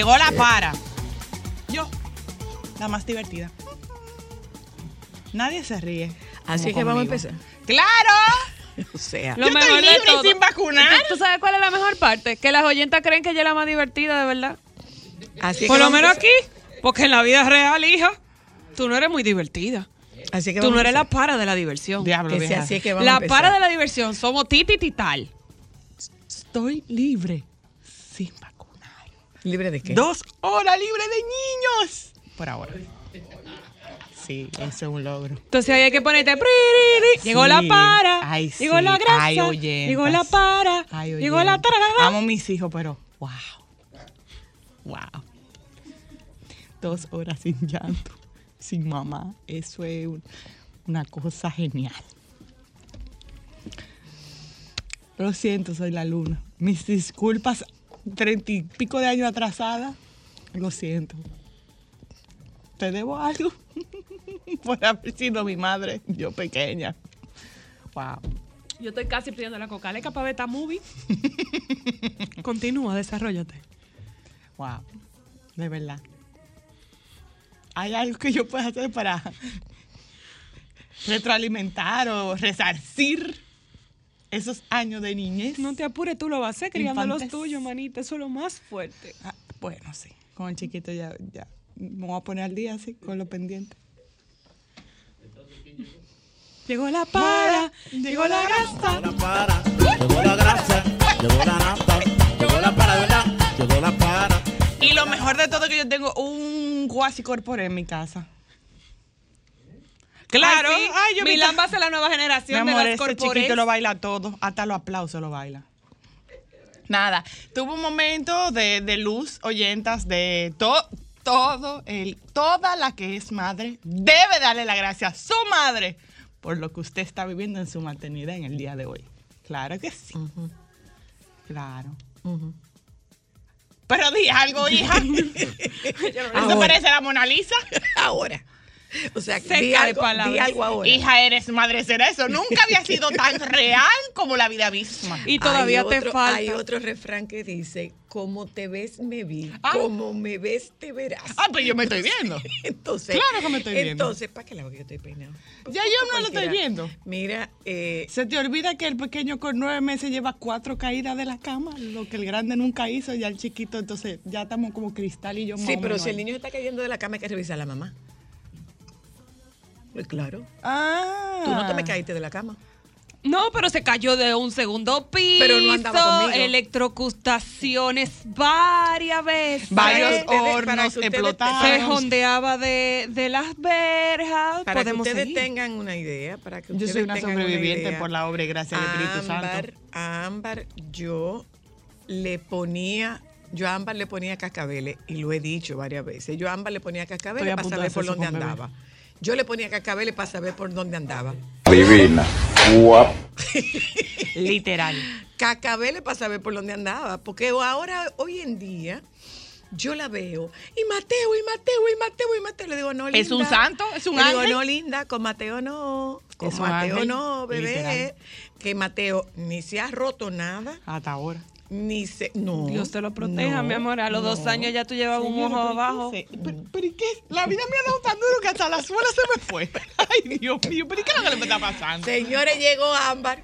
Llegó la para. Yo, la más divertida. Nadie se ríe. Así que vamos a empezar. ¡Claro! O sea, Lo Yo mejor estoy de libre y todo. sin vacunar. ¿Tú sabes cuál es la mejor parte? Que las oyentas creen que ella es la más divertida, de verdad. así es Por que lo menos aquí. Porque en la vida real, hija, tú no eres muy divertida. Así que Tú no eres la para de la diversión. Diablo, Que sea así es que vamos a La para de la diversión somos Titi y Tital. Estoy libre sin vacunar. ¿Libre de qué? Dos horas libre de niños. Por ahora. Sí, eso es un logro. Entonces ahí hay que ponerte. "Pririri". Llegó Sí. la para. Ay, Llegó sí. la grasa. Ay, llegó la para. Ay, llegó la tararara. Amo a mis hijos, pero wow. Wow. Dos horas sin llanto, sin mamá. Eso es un- una cosa genial. Lo siento, soy la luna. Mis disculpas, treinta y pico de años atrasada. Lo siento. ¿Te debo algo? Por haber sido mi madre, yo pequeña. Wow. Yo estoy casi pidiendo la cocaleca para ver esta movie. Continúa, desarrollate. Wow, de verdad. ¿Hay algo que yo pueda hacer para retroalimentar o resarcir esos años de niñez? No te apures, tú lo vas a hacer criando los Infantes. tuyos, manita. Eso es lo más fuerte. Ah, bueno, sí. Con el chiquito ya, ya me voy a poner al día así, con lo pendiente. Llegó la para, llegó la grasa. la para, llegó la grasa, llegó la nata, llegó la para, ¿verdad? Llegó la para. Y lo mejor de todo es que yo tengo un guasi corporé en mi casa. Claro. Ay, sí. Ay, yo Milán va a ser la nueva Mi generación amor, de las ese chiquito lo baila todo, hasta los aplausos lo baila. Nada, tuvo un momento de, de luz, oyentas, de to- todo, el, toda la que es madre debe darle la gracia a su madre por lo que usted está viviendo en su maternidad en el día de hoy. Claro que sí. Claro. Pero di algo, hija. ¿Eso parece la Mona Lisa? Ahora. O sea, Seca di de algo, palabras. di algo ahora. Hija, eres madre, será eso. Nunca había sido tan real como la vida misma. Y todavía te falta. Hay otro refrán que dice, como te ves, me vi. Ah. Como me ves, te verás. Ah, pues yo me estoy viendo. Entonces, Claro que me estoy viendo. Entonces, ¿para qué lado que yo estoy peinado? Pues, Ya yo no lo estoy viendo. Mira, eh, Se te olvida que el pequeño con nueve meses lleva cuatro caídas de la cama, lo que el grande nunca hizo, ya el chiquito, entonces ya estamos como cristal y yo sí, pero si el niño está cayendo de la cama hay que revisar a la mamá. Pues claro. Ah. Tú no te me caíste de la cama. No, pero se cayó de un segundo piso. Pero no andaba conmigo. Electrocutaciones varias veces. Varios hornos explotados. Se jondeaba de, de las verjas. Para Podemos que ustedes seguir. tengan una idea, para que Yo soy una tengan sobreviviente idea. por la obra y gracia del Espíritu Ámbar, Santo. a Ámbar yo le ponía, yo a Ámbar le ponía cascabeles y lo he dicho varias veces. Yo a Ámbar le ponía cascabeles a para saber por dónde bebé. Yo le ponía cascabeles para saber por dónde andaba. Divina. Guap. Literal. Cascabeles para saber por dónde andaba. Porque ahora, hoy en día, yo la veo. Y Mateo, y Mateo, y Mateo, y Mateo. Le digo, no, linda. ¿Es un santo? ¿Es un Le digo, ángel? no, linda, con Mateo no. Con Mateo ángel, no, bebé. literal. Que Mateo ni se ha roto nada, Hasta ahora. Ni se. No. Dios te lo proteja, no, mi amor. A los dos años ya tú llevas un ojo pero ¿qué abajo. Pero, pero ¿y qué? La vida me ha dado tan duro que hasta la suela se me fue. Ay, Dios mío, pero ¿y qué es lo que le está pasando? Señores, llegó Ámbar.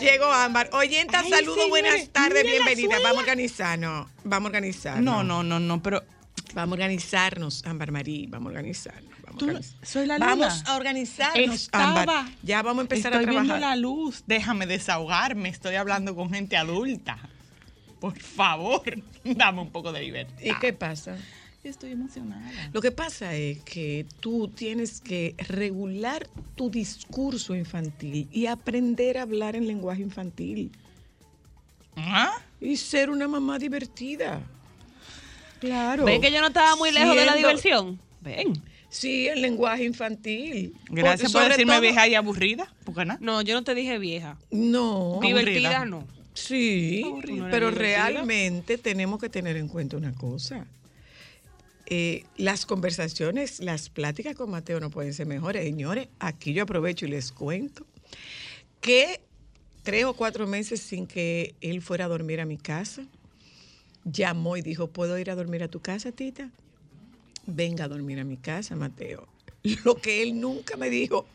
Llegó Ámbar. Oyenta, Ay, saludos, señores, buenas tardes, bienvenida. Vamos a organizarnos. Vamos a organizarnos. No, no, no, no, pero Vamos a organizarnos, Ámbar Marí. Vamos a organizarnos. Vamos, a soy la luna. Vamos a organizarnos, Estaba- Ámbar. Ya vamos a empezar estoy a trabajar. viendo la luz. Déjame desahogarme. Estoy hablando con gente adulta. Por favor, dame un poco de libertad. ¿Y qué pasa? Estoy emocionada. Lo que pasa es que tú tienes que regular tu discurso infantil y aprender a hablar en lenguaje infantil ¿Ah? y ser una mamá divertida. Claro. ¿Ven que yo no estaba muy lejos de la diversión? Ven. Sí, el lenguaje infantil. Gracias Por- decirme todo- vieja y aburrida. ¿Por qué no? No, yo no te dije vieja. No. Divertida Aburrida. ¿No era pero realmente tenemos que tener en cuenta una cosa. Eh, las conversaciones, las pláticas con Mateo no pueden ser mejores. Señores, aquí yo aprovecho y les cuento que tres o cuatro meses sin que él fuera a dormir a mi casa, llamó y dijo, ¿puedo ir a dormir a tu casa, tita? Venga a dormir a mi casa, Mateo. Lo que él nunca me dijo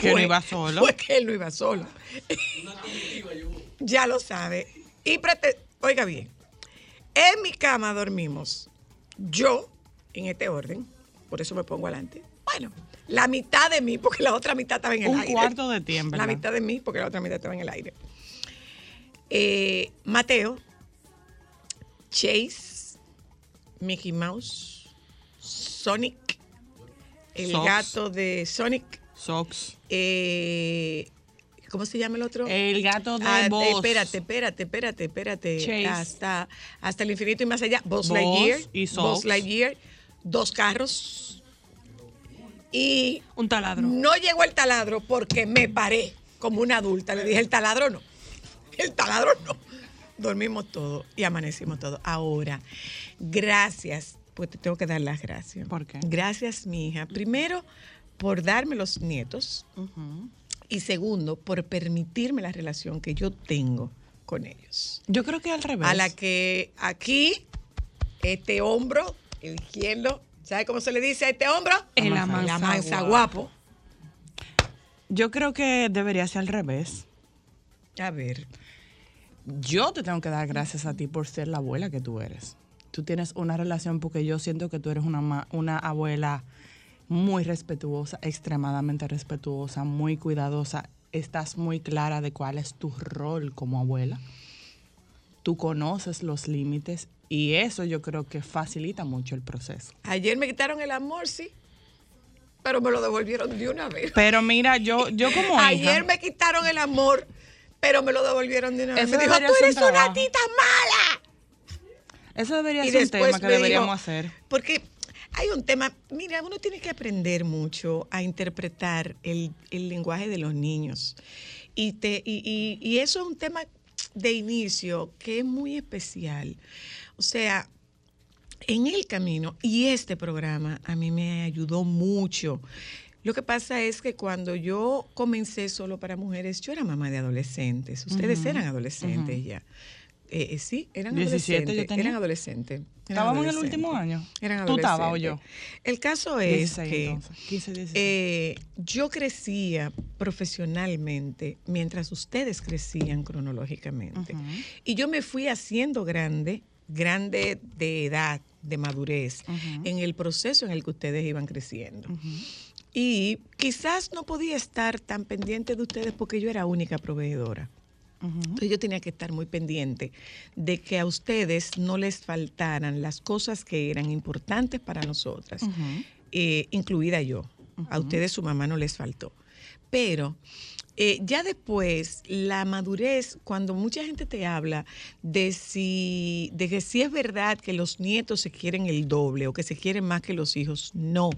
Que no fue- iba solo. Fue que él no iba solo. Ya lo sabe. Y prete- oiga bien, en mi cama dormimos yo, en este orden, por eso me pongo adelante. Bueno, la mitad de mí, porque la otra mitad estaba en el Un aire. cuarto de tiempo, La mitad de mí, porque la otra mitad estaba en el aire. Eh, Mateo, Chase, Mickey Mouse, Sonic, el gato de Sonic, Socks. eh, ¿cómo se llama el otro? El gato de Ah, Buzz. espérate, espérate, espérate, espérate. Chase. Hasta, hasta el infinito y más allá. Buzz Buzz Lightyear. y Buzz. Lightyear. Dos carros. Y Un taladro. no llegó el taladro porque me paré como una adulta. Le dije, el taladro no. El taladro no. Dormimos todo y amanecimos todo. Ahora, gracias, pues te tengo que dar las gracias. ¿Por qué? Gracias, mi hija. Primero, por darme los nietos. Y segundo, por permitirme la relación que yo tengo con ellos. Yo creo que al revés. A la que aquí, este hombro, el izquierdo, ¿sabe cómo se le dice a este hombro? El La amansa mansa guapo. guapo. Yo creo que debería ser al revés. A ver, Yo te tengo que dar gracias a ti por ser la abuela que tú eres. Tú tienes una relación porque yo siento que tú eres una, una abuela muy respetuosa, extremadamente respetuosa, muy cuidadosa. Estás muy clara de cuál es tu rol como abuela. Tú conoces los límites y eso yo creo que facilita mucho el proceso. ayer me quitaron el amor, sí, pero me lo devolvieron de una vez. Pero mira, yo, yo como hija, Ayer me quitaron el amor, pero me lo devolvieron de una vez. Me dijo, tú eres una trabajo". tita mala. eso debería Y ser un tema que deberíamos dijo- hacer. Porque hay un tema, mira, uno tiene que aprender mucho a interpretar el, el lenguaje de los niños. Y, te, y, y- y eso es un tema de inicio que es muy especial. O sea, en el camino, y este programa a mí me ayudó mucho. Lo que pasa es que cuando yo comencé solo para mujeres, yo era mamá de adolescentes. Ustedes eran adolescentes ya. Eh, eh, sí, eran 17 yo adolescentes. tenía. Eran adolescentes. Estábamos en el último año. Eran ¿Tú estabas o yo? El caso es 16 que entonces, 15, 16. eh, yo crecía profesionalmente mientras ustedes crecían cronológicamente. Y yo me fui haciendo grande, grande de edad, de madurez, en el proceso en el que ustedes iban creciendo. Y quizás no podía estar tan pendiente de ustedes porque yo era única proveedora. Entonces yo tenía que estar muy pendiente de que a ustedes no les faltaran las cosas que eran importantes para nosotras, eh, incluida yo. A ustedes su mamá no les faltó. Pero eh, ya después, la madurez, cuando mucha gente te habla de si, de que si es verdad que los nietos se quieren el doble o que se quieren más que los hijos, no.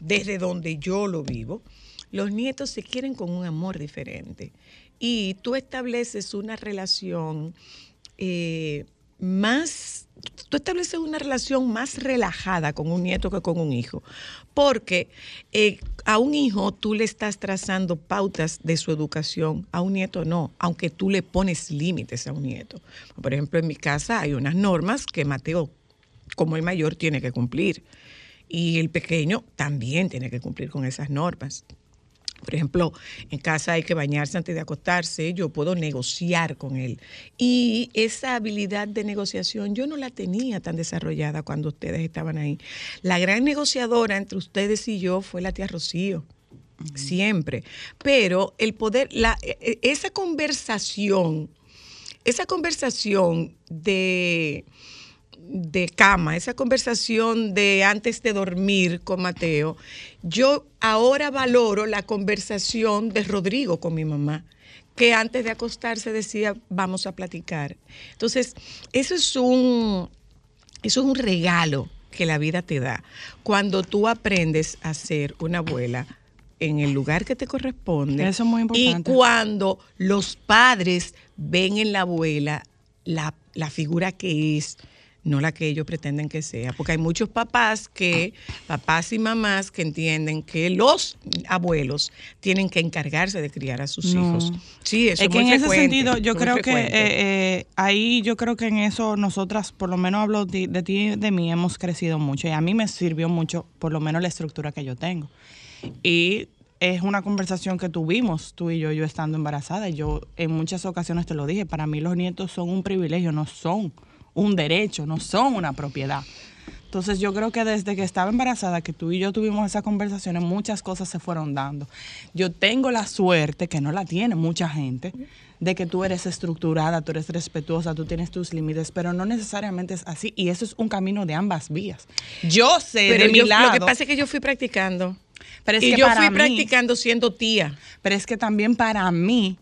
Desde donde yo lo vivo, los nietos se quieren con un amor diferente. Y tú estableces una relación eh, más, tú estableces una relación más relajada con un nieto que con un hijo, porque eh, a un hijo tú le estás trazando pautas de su educación, a un nieto no, aunque tú le pones límites a un nieto. Por ejemplo, en mi casa hay unas normas que Mateo, como el mayor, tiene que cumplir, y el pequeño también tiene que cumplir con esas normas. Por ejemplo, en casa hay que bañarse antes de acostarse, yo puedo negociar con él. Y esa habilidad de negociación yo no la tenía tan desarrollada cuando ustedes estaban ahí. La gran negociadora entre ustedes y yo fue la tía Rocío. Siempre. Pero el poder, la, e- e- esa conversación, esa conversación de, de cama, esa conversación de antes de dormir con Mateo, yo ahora valoro la conversación de Rodrigo con mi mamá que antes de acostarse decía, vamos a platicar. Entonces, eso es un, eso es un regalo que la vida te da. Cuando tú aprendes a ser una abuela en el lugar que te corresponde. Eso es muy importante. Y cuando los padres ven en la abuela la, la figura que es, no la que ellos pretenden que sea. Porque hay muchos papás que, papás y mamás que entienden que los abuelos tienen que encargarse de criar a sus No. hijos. Sí, eso es es que muy en ese sentido yo creo que eh, eh, ahí yo creo que en eso nosotras por lo menos hablo de, de ti y de mí hemos crecido mucho y a mí me sirvió mucho por lo menos la estructura que yo tengo y es una conversación que tuvimos tú y yo yo estando embarazada y yo en muchas ocasiones te lo dije para mí los nietos son un privilegio no son un derecho no son una propiedad entonces yo creo que desde que estaba embarazada, que tú y yo tuvimos esas conversaciones, muchas cosas se fueron dando. Yo tengo la suerte, que no la tiene mucha gente, de que tú eres estructurada, tú eres respetuosa, tú tienes tus límites, pero no necesariamente es así. Y eso es un camino de ambas vías. Yo sé Pero de mi lado. lo que pasa es que yo fui practicando. pero es y que yo para fui mí- practicando siendo tía. Pero es que también para mí,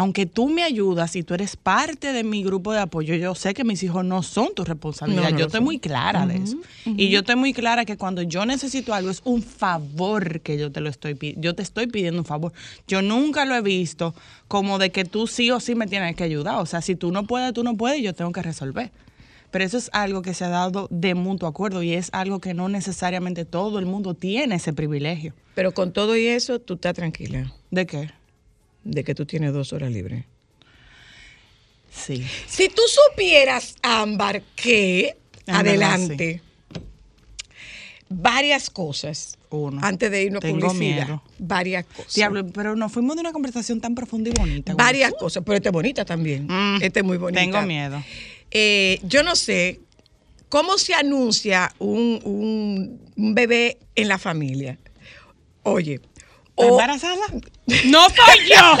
aunque tú me ayudas y tú eres parte de mi grupo de apoyo, yo sé que mis hijos no son tu responsabilidad. No, no yo estoy son. muy clara de eso. Y yo estoy muy clara que cuando yo necesito algo es un favor que yo te lo estoy yo te estoy pidiendo un favor. Yo nunca lo he visto como de que tú sí o sí me tienes que ayudar. O sea, si tú no puedes, tú no puedes, y yo tengo que resolver. Pero eso es algo que se ha dado de mutuo acuerdo y es algo que no necesariamente todo el mundo tiene ese privilegio. Pero con todo y eso, tú estás tranquila ¿De qué? De que tú tienes dos horas libres. Sí. Si tú supieras, Ámbar, que adelante varias cosas Uno. antes de irnos a publicidad, miedo. varias cosas. Diablo, pero nos fuimos de una conversación tan profunda y bonita. varias cosas, pero esta es bonita también. Mm, Esta es muy bonita. Tengo miedo. Eh, yo no sé cómo se anuncia un, un- un bebé en la familia. Oye, ¿Estás o- embarazada? ¡No soy yo!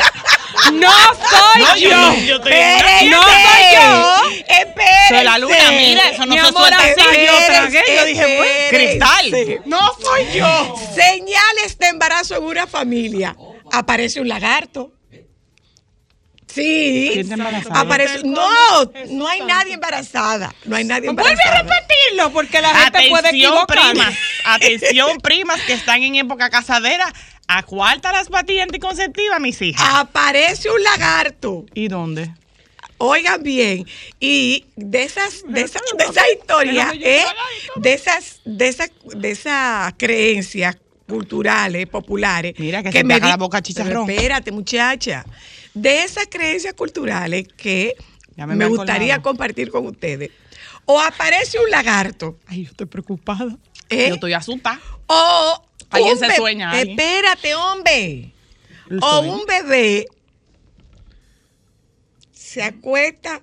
¡No soy No, yo- yo! yo estoy- Espérense. ¡No soy yo! Espérense. Soy la luna, mira, eso no Mi se amor, suelta así. Yo tragué, yo dije, bueno, cristal. ¡No soy yo! Señales de embarazo en una familia. Aparece un lagarto. Sí. ¿Quién está embarazada? Aparece. No, no hay nadie embarazada. No hay nadie Vuelve embarazada. a repetirlo porque la gente puede Atención, equivocar. primas. Atención, primas que están en época casadera. Acuarta las pastillas anticonceptivas, mis hijas. Aparece un lagarto. ¿Y dónde? Oigan bien, y de esas, de esas, de esa historia, ¿eh? de esas, de esas, de esas creencias culturales, populares. Mira, que se te haga la boca chicharrón. Pero espérate, muchacha. De esas creencias culturales que me gustaría colado. compartir con ustedes. O aparece un lagarto, Ay, yo estoy preocupada. ¿eh? Yo estoy asustada. o Alguien un se sueña ahí. Espérate, hombre. O un bebé se acuesta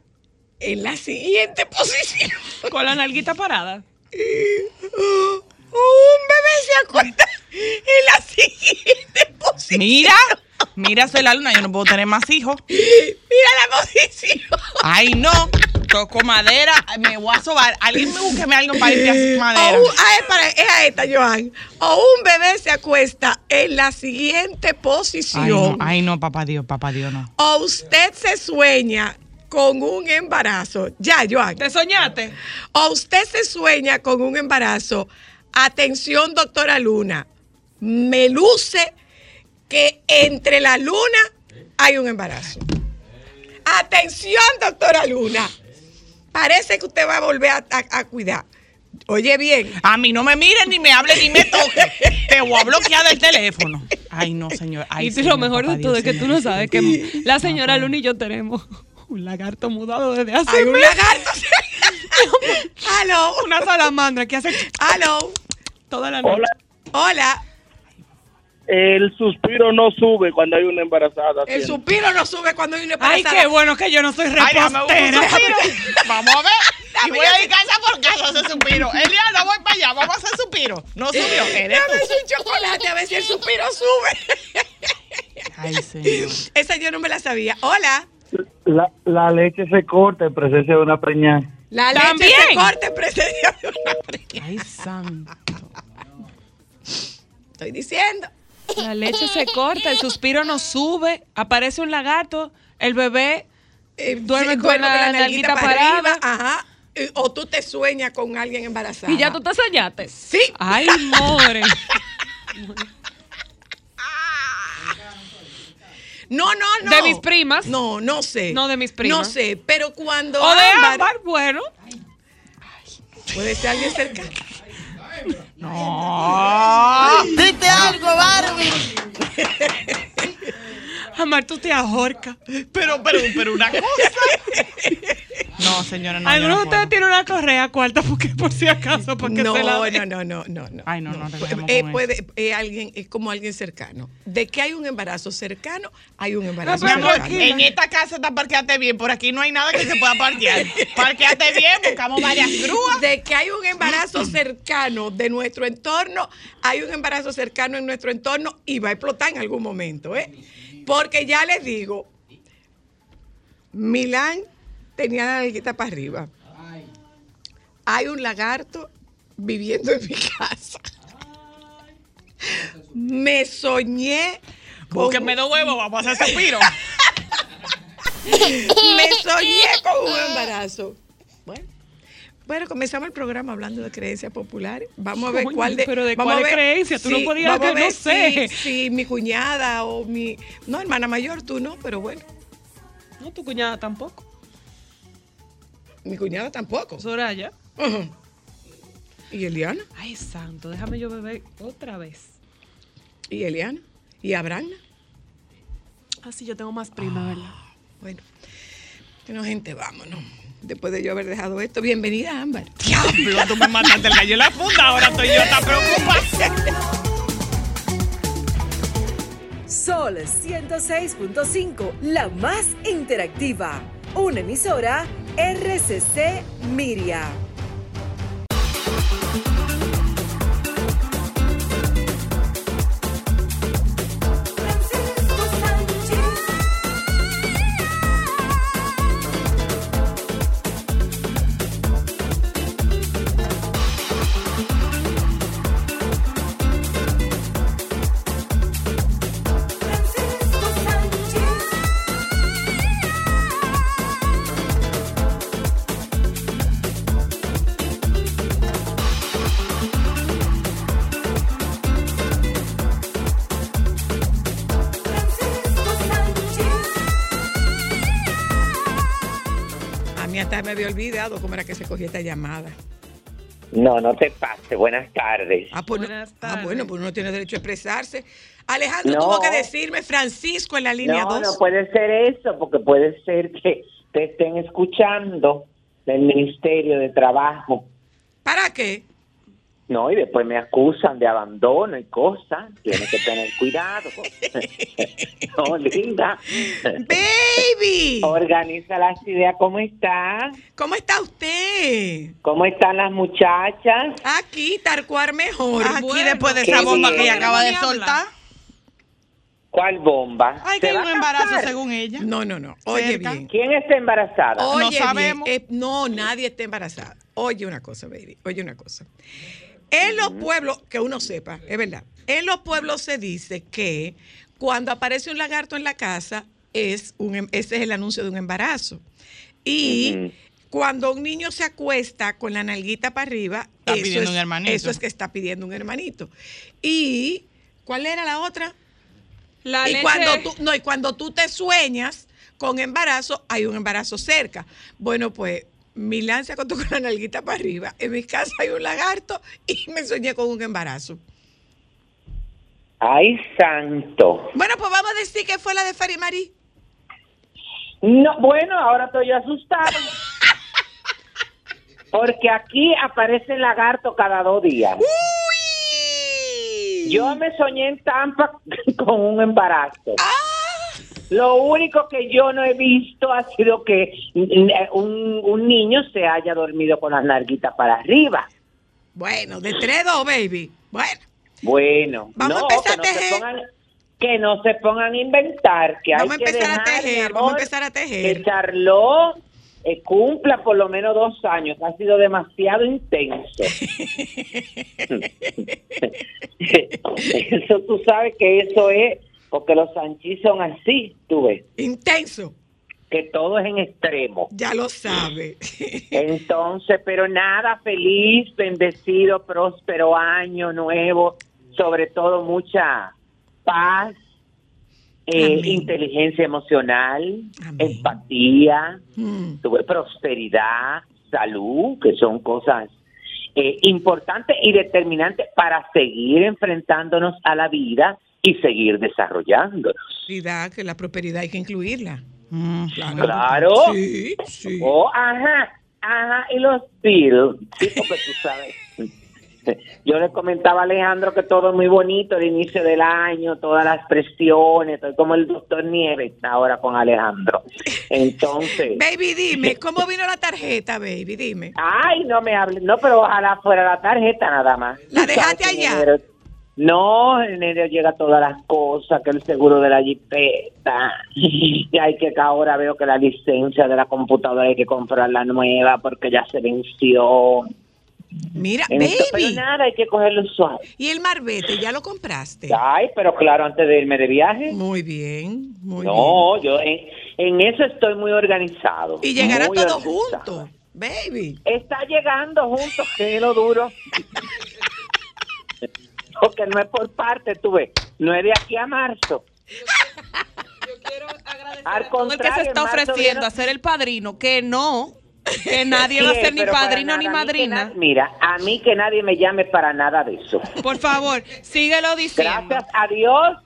en la siguiente posición. Con la nalguita parada. Un bebé se acuesta en la siguiente posición. Mira, mira, soy la luna, yo no puedo tener más hijos. Mira la posición. Ay, no. Toco madera, me voy a sobar. Alguien me búsqueme algo para limpiar madera. O un- ah, es, para- es a esta, Joan. O un bebé se acuesta en la siguiente Ay, posición. no, ay, no, papá Dios, papá Dios, no. O usted se sueña con un embarazo. Ya, Joan. ¿Te soñaste? O usted se sueña con un embarazo. Atención, doctora Luna. Me luce que entre la luna hay un embarazo. Atención, doctora Luna. Parece que usted va a volver a, a- a cuidar. Oye bien. A mí no me mire, ni me hable, ni me toque. Te voy a bloquear del teléfono. Ay, no, señor. Ay, y señor, lo mejor de todo Dios, es que tú no sabes que la señora Luna y yo tenemos un lagarto mudado desde hace Hay un meses. lagarto. Aló. Una salamandra que hace Aló. toda la noche. Hola. Hola. El suspiro no sube cuando hay una embarazada. El siempre. suspiro no sube cuando hay una Ay, embarazada. qué bueno que yo no soy Ay, repostera. Vamos a ver. Y voy a ir casa por casa a hacer suspiro. Eliana, voy para allá. Vamos a hacer suspiro. No subió. Eres Dame un chocolate a ver si el suspiro sube. Ay, señor. Esa yo no me la sabía. Hola. La, la leche se corta en presencia de una preñada. La leche También. se corta en presencia de una preñada. Ay, santo. Estoy diciendo. La leche se corta, el suspiro no sube, aparece un lagarto, el bebé Eh, Duerme sí, con duerme la nalguita parada. Ajá. Eh, O tú te sueñas con alguien embarazada. y ya tú te soñaste. Sí. Ay, more. No, no, no. De mis primas. No, no sé. No, de mis primas. No sé, pero cuando O de Ámbar- bueno. puede ser alguien cercano. Dite algo, Barbie. Amar, tú te ahorcas. Pero, pero, pero una cosa. No, señora, no. yo Algunos no de ustedes tienen una correa cuarta porque por si acaso, porque No, se la no, den. no, no, no, no. Ay, no, no, dejemos eh, puede, eh, alguien, es como alguien cercano. De que hay un embarazo cercano, hay un embarazo cercano. en esta casa está parqueate bien. Por aquí no hay nada que se pueda parquear. Parqueate bien, buscamos varias grúas. De que hay un embarazo cercano de nuestro entorno, hay un embarazo cercano en nuestro entorno y va a explotar en algún momento, ¿eh? Porque ya les digo, Milán tenía la nalguita para arriba. Hay un lagarto viviendo en mi casa. Me soñé con, Búsquenme dos huevos, vamos a hacer suspiro. me soñé con un embarazo. Bueno, bueno, comenzamos el programa hablando de creencias populares. Vamos a ver cuál de. pero ¿de vamos cuál a ver creencia? Tú no podías que no sé. Si, si mi cuñada o mi. No, hermana mayor, tú no, pero bueno. No, tu cuñada tampoco. Mi cuñada tampoco. Soraya. ¿Y Eliana? Ay, santo, déjame yo beber otra vez. ¿Y Eliana? ¿Y Abraham? Ah, sí, yo tengo más prima, ¿verdad? Bueno, bueno, gente, vámonos. Después de yo haber dejado esto, bienvenida, Ámbar. Diablo, tú me mataste el gallo en la funda. Ahora estoy yo tan preocupada. Sol 106.5, la más interactiva. Una emisora RCC Miria. Había olvidado cómo era que se cogía esta llamada. No, no te pase. Buenas tardes. Ah, pues no- Buenas ah, bueno, pues uno tiene derecho a expresarse. Alejandro No. tuvo que decirme Francisco en la línea No, 2. no puede ser eso, porque puede ser que te estén escuchando del Ministerio de Trabajo. ¿Para qué? No, y después me acusan de abandono y cosas. Tienes que tener cuidado. no, linda. Baby, Organiza las ideas. ¿Cómo está? ¿cómo está usted? ¿Cómo están las muchachas? Aquí, Tarcuar mejor. Aquí Bueno. después de esa bomba bien. que ella acaba de soltar. ¿Cuál bomba? Ay, ¿Se que hay un embarazo casar? según ella. No, no, no. Oye Cerca. bien. ¿Quién está embarazada? Oye No bien. sabemos. Eh, no, nadie está embarazada. Oye una cosa, baby. Oye una cosa. En los pueblos, que uno sepa, es verdad. En los pueblos se dice que cuando aparece un lagarto en la casa, es un, em- ese es el anuncio de un embarazo. Y cuando un niño se acuesta con la nalguita para arriba, Está eso, es, un hermanito. eso es que está pidiendo un hermanito. Y, ¿cuál era la otra? La y leche- cuando tú no y cuando tú te sueñas con embarazo hay un embarazo cerca bueno pues Se acostó con la nalguita para arriba en mi casa hay un lagarto y me soñé con un embarazo Ay, santo. bueno pues vamos a decir que fue la de Farimari No, bueno, ahora estoy asustado. Porque aquí aparece el lagarto cada dos días. uy Yo me soñé en Tampa con un embarazo. Ah. Lo único que yo no he visto ha sido que mm, un, un niño se haya dormido con las narguitas para arriba. bueno de tres dos baby bueno Bueno, Vamos a no, empezar que no, a tejer. pongan, que no se pongan a inventar, que Vamos hay a que empezar a dejar, tejer, vamos a empezar a tejer. Que Charlot eh, cumpla por lo menos dos años. Ha sido demasiado intenso. eso tú sabes que eso es porque los sanchis son así, tú ves, Intenso. que todo es en extremo. Ya lo sabe. Entonces, pero nada, feliz, bendecido, próspero año nuevo, sobre todo mucha paz, eh, inteligencia emocional, Amén. empatía, Mm. tuve prosperidad, salud, que son cosas eh, importantes y determinantes para seguir enfrentándonos a la vida y seguir desarrollándonos. Que la prosperidad hay que incluirla. Claro. Claro. Sí, sí. Oh, ajá, ajá, y los bills, sí, porque tú sabes. Yo le comentaba a Alejandro que todo es muy bonito el inicio del año, todas las presiones, estoy como el doctor Nieves ahora con Alejandro. Entonces, Baby, dime, ¿cómo vino la tarjeta, baby? Dime. ay, no me hables, no, pero ojalá fuera la tarjeta nada más. ¿La dejaste allá? No, en enero llega todas las cosas, que el seguro de la jipeta, y hay que ahora veo que la licencia de la computadora hay que comprarla nueva porque ya se venció. Mira, Entonces, pero baby. nada, hay que cogerlo suave. ¿Y el marbete ya lo compraste? Ay, pero claro, antes de irme de viaje. Muy bien, muy no, yo en, en eso estoy muy organizado. bien. Y llegará todo organizado. junto, baby. Está llegando juntos, que es lo duro. Porque no es por parte, tú ves. No es de aquí a marzo. Al Todo el que se está ofreciendo a ser el padrino, que no, que nadie va a ser ni padrino nada, ni madrina. na- mira, a mí que nadie me llame para nada de eso. Por favor, síguelo diciendo. Gracias a Dios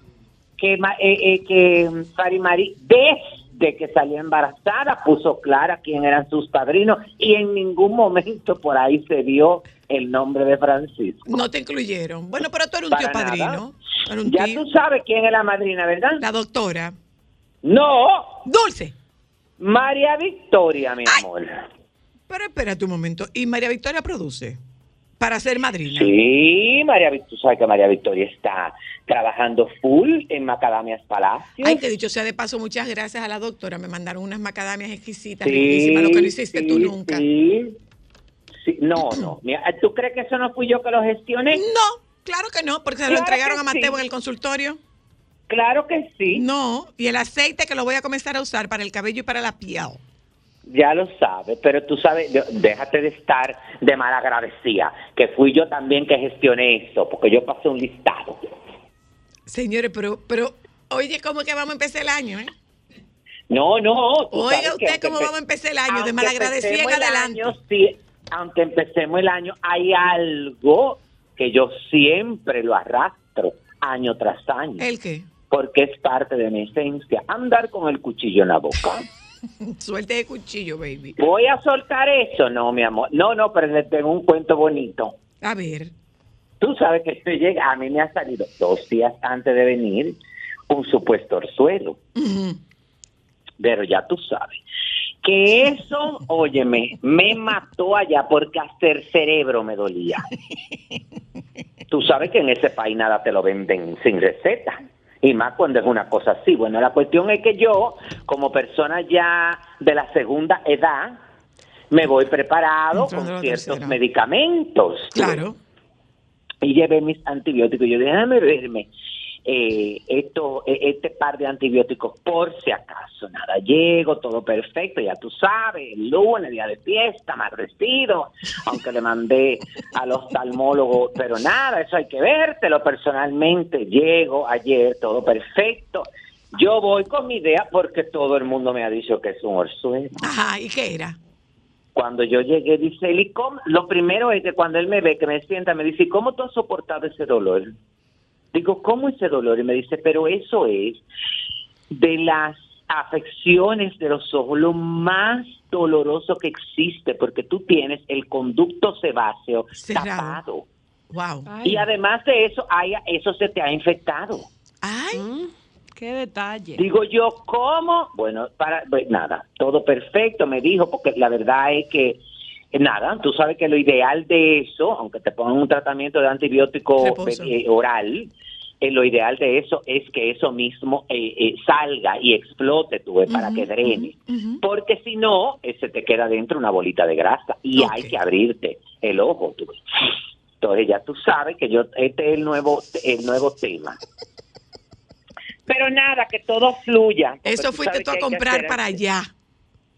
que, eh, eh, que Farimari, desde que salió embarazada, puso clara quién eran sus padrinos y en ningún momento por ahí se dio el nombre de Francisco. No te incluyeron. Bueno, pero tú eres un Para tío padrino. Un Ya tío. tú sabes quién es la madrina, ¿verdad? La doctora. No, Dulce. María Victoria, mi Ay. amor. Pero espérate un momento. ¿Y María Victoria produce? Para ser madrina. Sí, María Victoria, tú sabes que María Victoria está trabajando full en Macadamias Palacio. Ay, que dicho sea de paso, muchas gracias a la doctora. Me mandaron unas macadamias exquisitas, Sí, lo que no hiciste sí, tú nunca. sí. Sí, No, no. Mira, ¿Tú crees que eso no fui yo que lo gestioné? No, claro que no, porque se lo entregaron a Mateo sí. en el consultorio. Claro que sí. No, y el aceite que lo voy a comenzar a usar para el cabello y para la piel. Ya lo sabes, pero tú sabes, déjate de estar de malagradecida, que fui yo también que gestioné eso, porque yo pasé un listado. Señores, pero, pero, oye, ¿cómo que vamos a empezar el año, eh? No, no. Oiga usted cómo vamos a empezar el año, de empecemos el adelante. año, sí, aunque empecemos el año, hay algo que yo siempre lo arrastro año tras año, ¿El qué? porque es parte de mi esencia, andar con el cuchillo en la boca. Suelte de cuchillo, baby. ¿Voy a soltar eso? No, mi amor. No, no, pero tengo un cuento bonito. A ver. Tú sabes que estoy llega, a mí me ha salido dos días antes de venir un supuesto orzuelo, pero ya tú sabes. Que eso, óyeme, me mató allá porque hasta el cerebro me dolía. Tú sabes que en ese país nada te lo venden sin receta. Y más cuando es una cosa así. Bueno, la cuestión es que yo, como persona ya de la segunda edad, me voy preparado Entrando con ciertos tercera. medicamentos. Claro. y llevé mis antibióticos. Yo dije, déjame verme eh, esto, eh, este par de antibióticos por si acaso. Nada, llego, todo perfecto, ya tú sabes, el lunes, día de fiesta, mal vestido, aunque le mandé al oftalmólogo, pero nada, eso hay que vértelo personalmente. Llego ayer, todo perfecto. Yo voy con mi idea porque todo el mundo me ha dicho que es un orzuelo. Ajá, ¿y qué era? Cuando yo llegué, dice él, ¿y cómo? Lo primero es que cuando él me ve, que me sienta, me dice, ¿cómo tú has soportado ese dolor? Digo, ¿cómo ese dolor? Y me dice, pero eso es de las afecciones de los ojos, lo más doloroso que existe, porque tú tienes el conducto sebáceo Cerrado. tapado. Wow. Y además de eso, hay, eso se te ha infectado. Ay, Mm, Qué detalle. Digo yo, ¿cómo? Bueno, para pues, nada, todo perfecto, me dijo, porque la verdad es que nada, tú sabes que lo ideal de eso, aunque te pongan un tratamiento de antibiótico eh, oral, eh, lo ideal de eso es que eso mismo eh, eh, salga y explote, tú ves, para que drene. Porque si no, se te queda dentro una bolita de grasa y hay que abrirte el ojo, tú ves. Entonces ya tú sabes que yo este es el nuevo el nuevo tema. Pero nada, que todo fluya. Eso tú fuiste sabes tú a comprar para allá.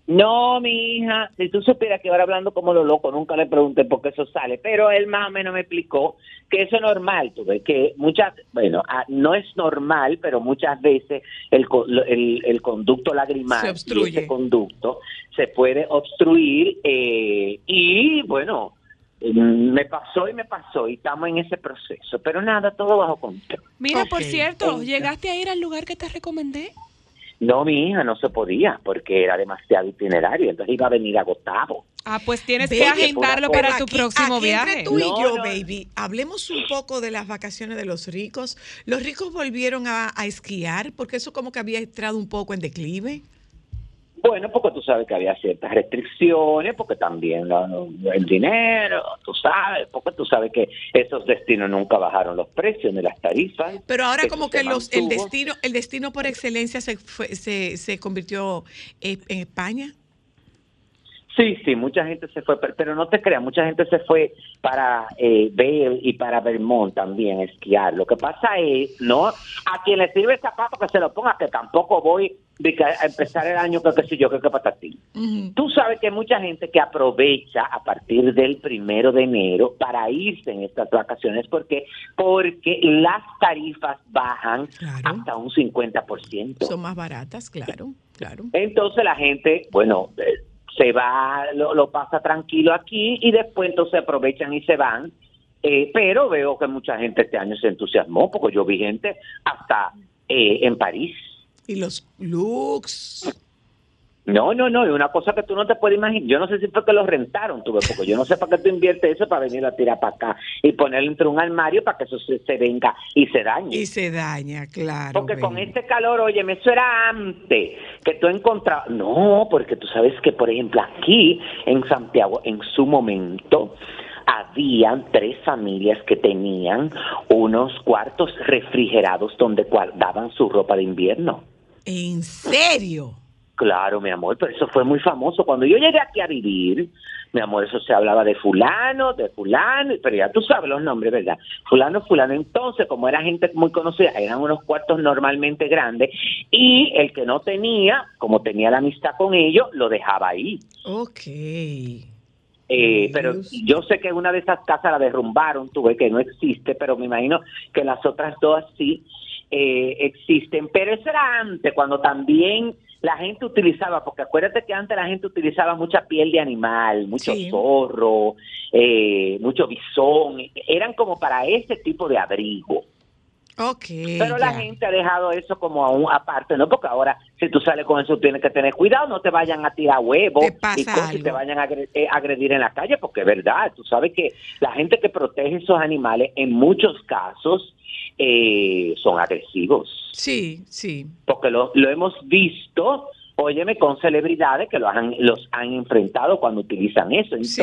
No, mi hija, si tú supieras que ahora hablando como lo loco, nunca le pregunté por qué eso sale, pero él más o menos me explicó que eso es normal, tú ves, que muchas, bueno, ah, no es normal, pero muchas veces el, co- lo- el, el conducto lagrimal Se y ese conducto se puede obstruir eh, y bueno, mm, me pasó y me pasó y estamos en ese proceso, pero nada, todo bajo control. Mira, por cierto, ¿llegaste a ir al lugar que te recomendé? No, mi hija, no se podía porque era demasiado itinerario, entonces iba a venir agotado. Ah, pues tienes que agendarlo para tu aquí- próximo aquí viaje. Entre tú y No, yo, no. baby, hablemos un poco de las vacaciones de los ricos. Los ricos volvieron a, a esquiar porque eso como que había entrado un poco en declive. Bueno, porque tú sabes que había ciertas restricciones, porque también el dinero, tú sabes, porque tú sabes que esos destinos nunca bajaron los precios ni las tarifas. Pero ahora como que los, el destino, el destino por excelencia se, fue- se, se convirtió eh, en España. Sí, sí, mucha gente se fue, pero, pero no te creas, mucha gente se fue para eh, Vail y para Vermont también esquiar. Lo que pasa es, no, a quien le sirve el zapato que se lo ponga, que tampoco voy de que a empezar el año que qué sé yo, que qué patatín. Tú sabes que hay mucha gente que aprovecha a partir del primero de enero para irse en estas vacaciones porque porque las tarifas bajan Claro. hasta un 50%. Son más baratas, claro, claro. Entonces la gente, bueno, eh, se va, lo, pasa tranquilo aquí y después entonces aprovechan y se van. Eh, pero veo que mucha gente este año se entusiasmó porque yo vi gente hasta eh, en París. Y los looks. No, no, no, es una cosa que tú no te puedes imaginar. Yo no sé si fue que los rentaron, tuve, porque yo no sé para qué tú inviertes eso para venir a tirar para acá y ponerlo entre un armario para que eso se, se venga y se dañe. Y se daña, claro. Porque con este calor, oye, eso era antes que tú encontrabas. No, porque tú sabes que, por ejemplo, aquí en Santiago, en su momento, habían tres familias que tenían unos cuartos refrigerados donde guardaban su ropa de invierno. ¿En serio? Claro, mi amor, pero eso fue muy famoso. Cuando yo llegué aquí a vivir, mi amor, eso se hablaba de fulano, de fulano, pero ya tú sabes los nombres, ¿verdad? Fulano, fulano. Entonces, como era gente muy conocida, eran unos cuartos normalmente grandes y el que no tenía, como tenía la amistad con ellos, lo dejaba ahí. Ok. Eh, pero yo sé que una de esas casas la derrumbaron, tuve que no existe, pero me imagino que las otras dos sí eh, existen. Pero eso era antes, cuando también la gente utilizaba, porque acuérdate que antes la gente utilizaba mucha piel de animal, mucho Sí. zorro, eh, mucho bisón, eran como para ese tipo de abrigo. Ok. Pero la ya. gente ha dejado eso como a un aparte, ¿no? Porque ahora, si tú sales con eso, tienes que tener cuidado, no te vayan a tirar huevos y cosas y algo. te vayan a eh, agredir en la calle, porque es verdad, tú sabes que la gente que protege esos animales, en muchos casos, eh, son agresivos, Sí, sí. porque lo, lo hemos visto, óyeme, con celebridades que los han, los han enfrentado cuando utilizan eso. Sí.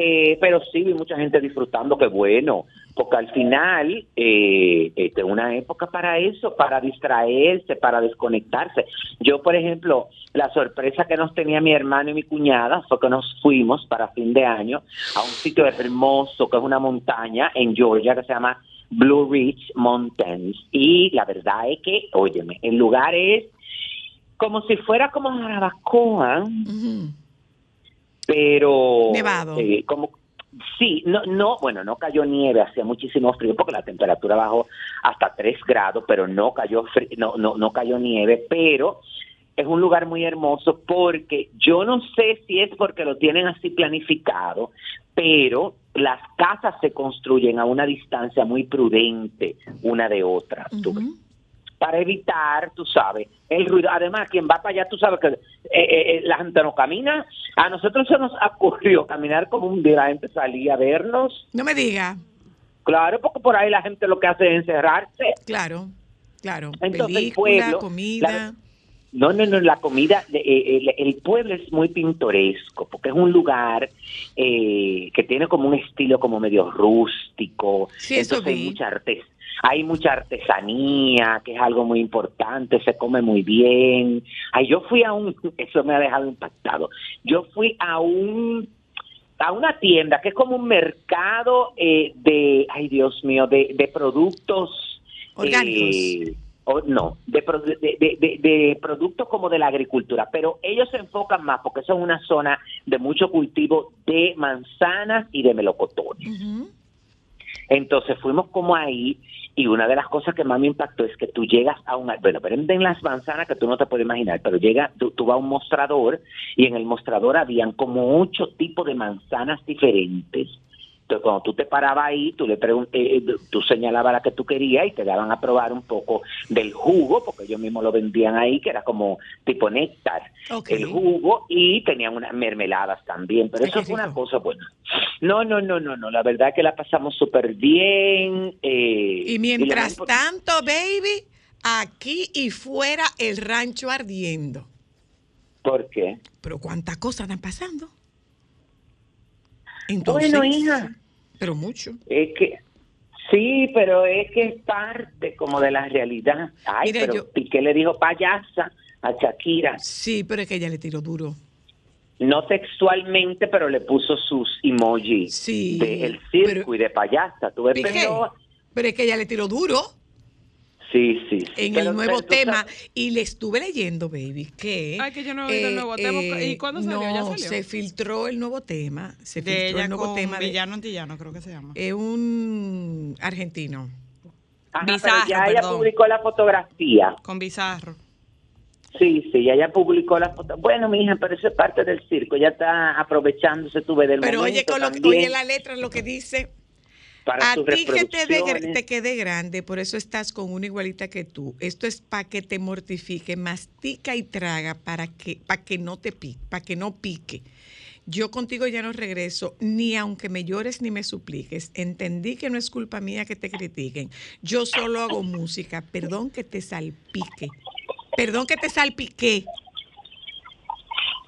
Eh, pero sí vi mucha gente disfrutando, que bueno, porque al final eh, este, una época para eso, para distraerse, para desconectarse. Yo, por ejemplo, la sorpresa que nos tenía mi hermano y mi cuñada fue que nos fuimos para fin de año a un sitio hermoso que es una montaña en Georgia que se llama Blue Ridge Mountains. Y la verdad es que, óyeme, el lugar es como si fuera como Jarabacoa, Ujú. Pero Nevado. eh, como sí no no bueno no cayó nieve hacía muchísimo frío porque la temperatura bajó hasta 3 grados pero no cayó fri- no no no cayó nieve pero es un lugar muy hermoso porque yo no sé si es porque lo tienen así planificado pero las casas se construyen a una distancia muy prudente una de otra ves Ujú. Para evitar, tú sabes, el ruido. Además, quien va para allá, tú sabes que eh, eh, eh, la gente no camina. A nosotros se nos ocurrió caminar como un día, la gente salía a vernos. No me diga. Claro, porque por ahí la gente lo que hace es encerrarse. Claro, claro. Entonces, el pueblo, comida. la- No, no, no, la comida, el, el pueblo es muy pintoresco, porque es un lugar eh, que tiene como un estilo como medio rústico. Sí, eso Entonces hay mucha artes, hay mucha artesanía, que es algo muy importante, se come muy bien. Ay, yo fui a un, eso me ha dejado impactado. Yo fui a un a una tienda que es como un mercado eh, de, ay Dios mío, de, de productos Orgánicos. eh, o- no, de, de, de- de- de productos como de la agricultura, pero ellos se enfocan más porque son una zona de mucho cultivo de manzanas y de melocotones. Entonces fuimos como ahí y una de las cosas que más me impactó es que tú llegas a un, bueno, venden las manzanas que tú no te puedes imaginar, pero llega, tú, tú vas a un mostrador y en el mostrador habían como ocho tipos de manzanas diferentes. Entonces, cuando tú te parabas ahí, tú le pregun- eh, tú señalabas la que tú querías y te daban a probar un poco del jugo, porque ellos mismos lo vendían ahí, que era como tipo néctar, el jugo, y tenían unas mermeladas también, pero eso fue una cosa buena. No, no, no, no, no, la verdad que la pasamos súper bien. eh, Y mientras tanto, baby, aquí y fuera el rancho ardiendo. ¿Por qué? Pero cuántas cosas están pasando. Bueno, hija. Pero mucho. Es que, sí, pero es que es parte como de la realidad. Ay, pero yo- Piqué le dijo payasa a Shakira. Sí, pero es que ella le tiró duro. No textualmente, pero le puso sus emojis Sí, de el circo pero- y de payasa. ¿Tú ves? Piqué, Pero- pero es que ella le tiró duro Sí, sí. sí. en Pero- el nuevo pero tema. sabes- Y le estuve leyendo, baby, que... Ay, que yo no he oído el nuevo tema. ¿Y cuándo salió? No, ¿Ya salió? se filtró el nuevo tema. Se De filtró ella el nuevo con tema de... Villano Antillano, creo que se llama. Es un argentino. Ajá, pero Bizarro, ya ella perdón. publicó la fotografía. Con Bizarro. Sí, sí, ya ella publicó la foto. Bueno, mi hija, pero eso es parte del circo. Ya está aprovechándose, tuve del Pero oye, momento con lo que- también oye la letra, lo que dice... para A sus ti que te, de- te quede grande, por eso estás con una igualita que tú. Esto es para que te mortifique, mastica y traga para que, para que no te pique, para que no pique. Yo contigo ya no regreso, ni aunque me llores ni me supliques. Entendí que no es culpa mía que te critiquen. Yo solo hago música. Perdón que te salpique. Perdón que te salpique.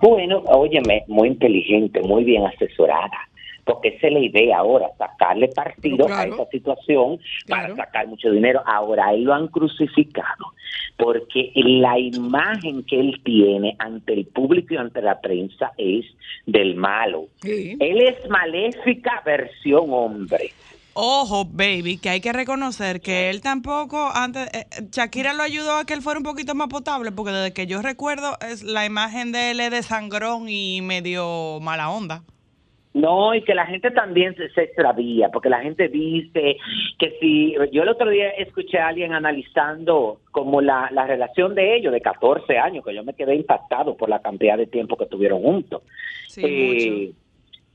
Bueno, óyeme, muy inteligente, muy bien asesorada. Porque esa es la idea ahora, sacarle partido claro. a esa situación Claro. para sacar mucho dinero. Ahora, a él lo han crucificado porque la imagen que él tiene ante el público y ante la prensa es del malo. Sí. Él es maléfica versión hombre. Ojo, baby, que hay que reconocer que él tampoco, antes, eh, eh, Shakira lo ayudó a que él fuera un poquito más potable, porque desde que yo recuerdo, es la imagen de él es de sangrón y medio mala onda. No, y que la gente también se, se extravía, porque la gente dice que si, yo el otro día escuché a alguien analizando como la, la relación de ellos de 14 años, que yo me quedé impactado por la cantidad de tiempo que tuvieron juntos. Sí, Eh,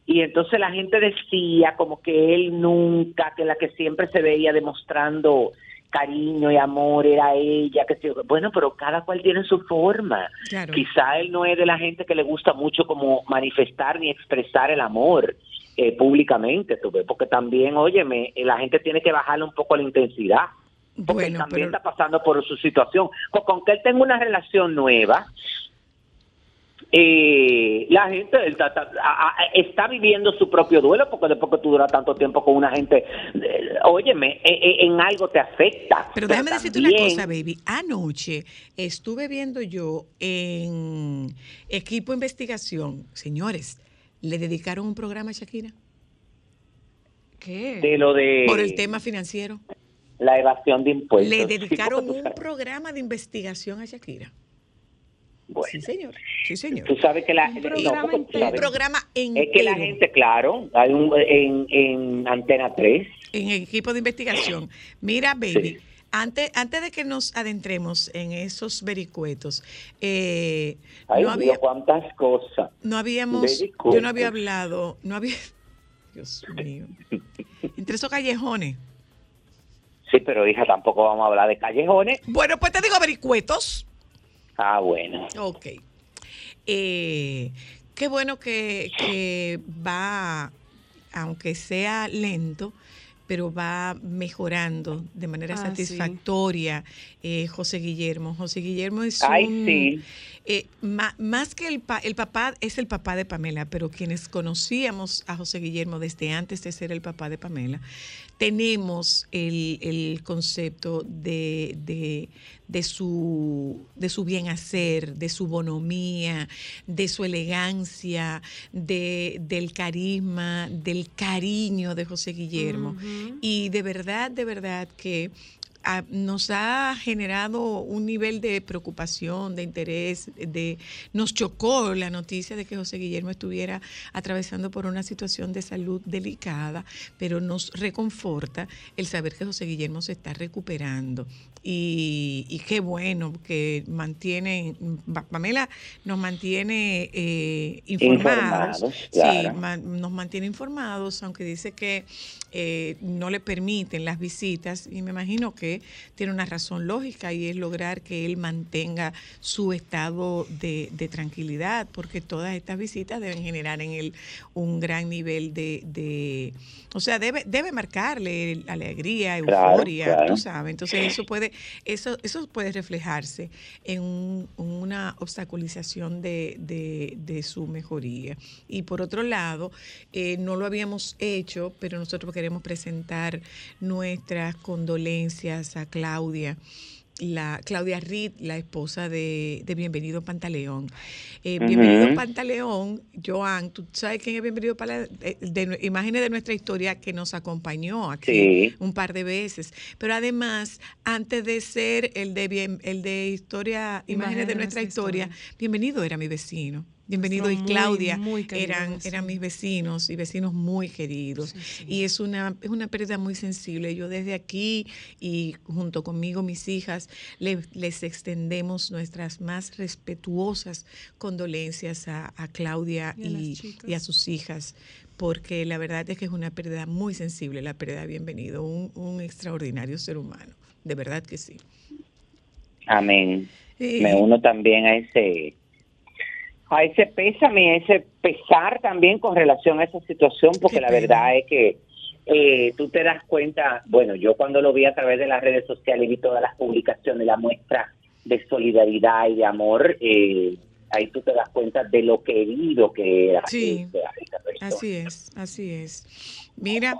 y entonces la gente decía como que él nunca, que la que siempre se veía demostrando cariño y amor era ella, que bueno, pero cada cual tiene su forma. Claro. Quizá él no es de la gente que le gusta mucho como manifestar ni expresar el amor eh, públicamente, tú ves, porque también, óyeme, eh, la gente tiene que bajarle un poco la intensidad. Porque él también pero está pasando por su situación. Con, con que él tenga una relación nueva, eh, la gente está, está- a- a- está viviendo su propio duelo porque después que tú duras tanto tiempo con una gente, eh, óyeme, eh, eh, en algo te afecta. Pero déjame decirte una cosa, baby. Anoche estuve viendo yo en equipo de investigación, señores, le dedicaron un programa a Shakira ¿Qué? De lo de por el tema financiero. la evasión de impuestos. Le dedicaron un sabes- programa de investigación a Shakira. Bueno, Sí, señor. Sí, señor. Tú sabes que la, Un programa entero. Un sabes- programa es que la gente, claro, hay un, en, en Antena 3, en equipo de investigación. Mira, baby. Sí. Antes, antes de que nos adentremos en esos vericuetos, eh, ay no, Dios, había, cuántas cosas. no habíamos, vericuetos. yo no había hablado, no había, Dios mío, entre esos callejones. Sí, pero hija, tampoco vamos a hablar de callejones. Bueno, pues te digo vericuetos. Ah, bueno. Ok. Eh, qué bueno que, que va, aunque sea lento, pero va mejorando de manera Ah, sí. satisfactoria eh, José Guillermo. José Guillermo es Ay, un... sí. Eh, ma- más que el, pa- el papá, es el papá de Pamela, pero quienes conocíamos a José Guillermo desde antes de ser el papá de Pamela, tenemos el, el concepto de, de, de su, de su bien hacer, de su bonomía, de su elegancia, de, del carisma, del cariño de José Guillermo. Y de verdad, de verdad que nos ha generado un nivel de preocupación, de interés, de nos chocó la noticia de que José Guillermo estuviera atravesando por una situación de salud delicada, pero nos reconforta el saber que José Guillermo se está recuperando. Y, y qué bueno que mantiene, Pamela nos mantiene eh, informados. Informados, Sí, nos mantiene informados, aunque dice que eh, no le permiten las visitas y me imagino que tiene una razón lógica y es lograr que él mantenga su estado de, de tranquilidad, porque todas estas visitas deben generar en él un gran nivel de, de- o sea, debe, debe marcarle alegría, Claro, euforia, claro. tú sabes. Entonces eso puede, eso, eso puede reflejarse en un- una obstaculización de, de- de su mejoría. Y por otro lado, eh, no lo habíamos hecho, pero nosotros queremos presentar nuestras condolencias Claudia. La Claudia Reed, la esposa de, de Bienvenido Pantaleón. Eh, Ujú. Bienvenido Pantaleón, Joan, tú sabes quién es Bienvenido Pantaleón, de, de- imágenes de nuestra historia que nos acompañó aquí Sí. un par de veces. Pero además, antes de ser el de bien, el de historia, imágenes de nuestra historia, bienvenido era mi vecino. Bienvenido y Claudia muy, eran, eran mis vecinos y vecinos muy queridos. Y es una, es una pérdida muy sensible. Yo desde aquí y junto conmigo, mis hijas, le- les extendemos nuestras más respetuosas condolencias a, a Claudia Y a y a sus hijas, porque la verdad es que es una pérdida muy sensible, la pérdida de Bienvenido, un, un extraordinario ser humano. De verdad que sí. Amén. Eh, Me uno también a ese a ese pésame, a ese pesar también con relación a esa situación, porque la verdad es que eh, tú te das cuenta, bueno, yo cuando lo vi a través de las redes sociales y vi todas las publicaciones, la muestra de solidaridad y de amor, eh, ahí tú te das cuenta de lo querido que era Sí. esa- esa persona. Así es, así es. Mira,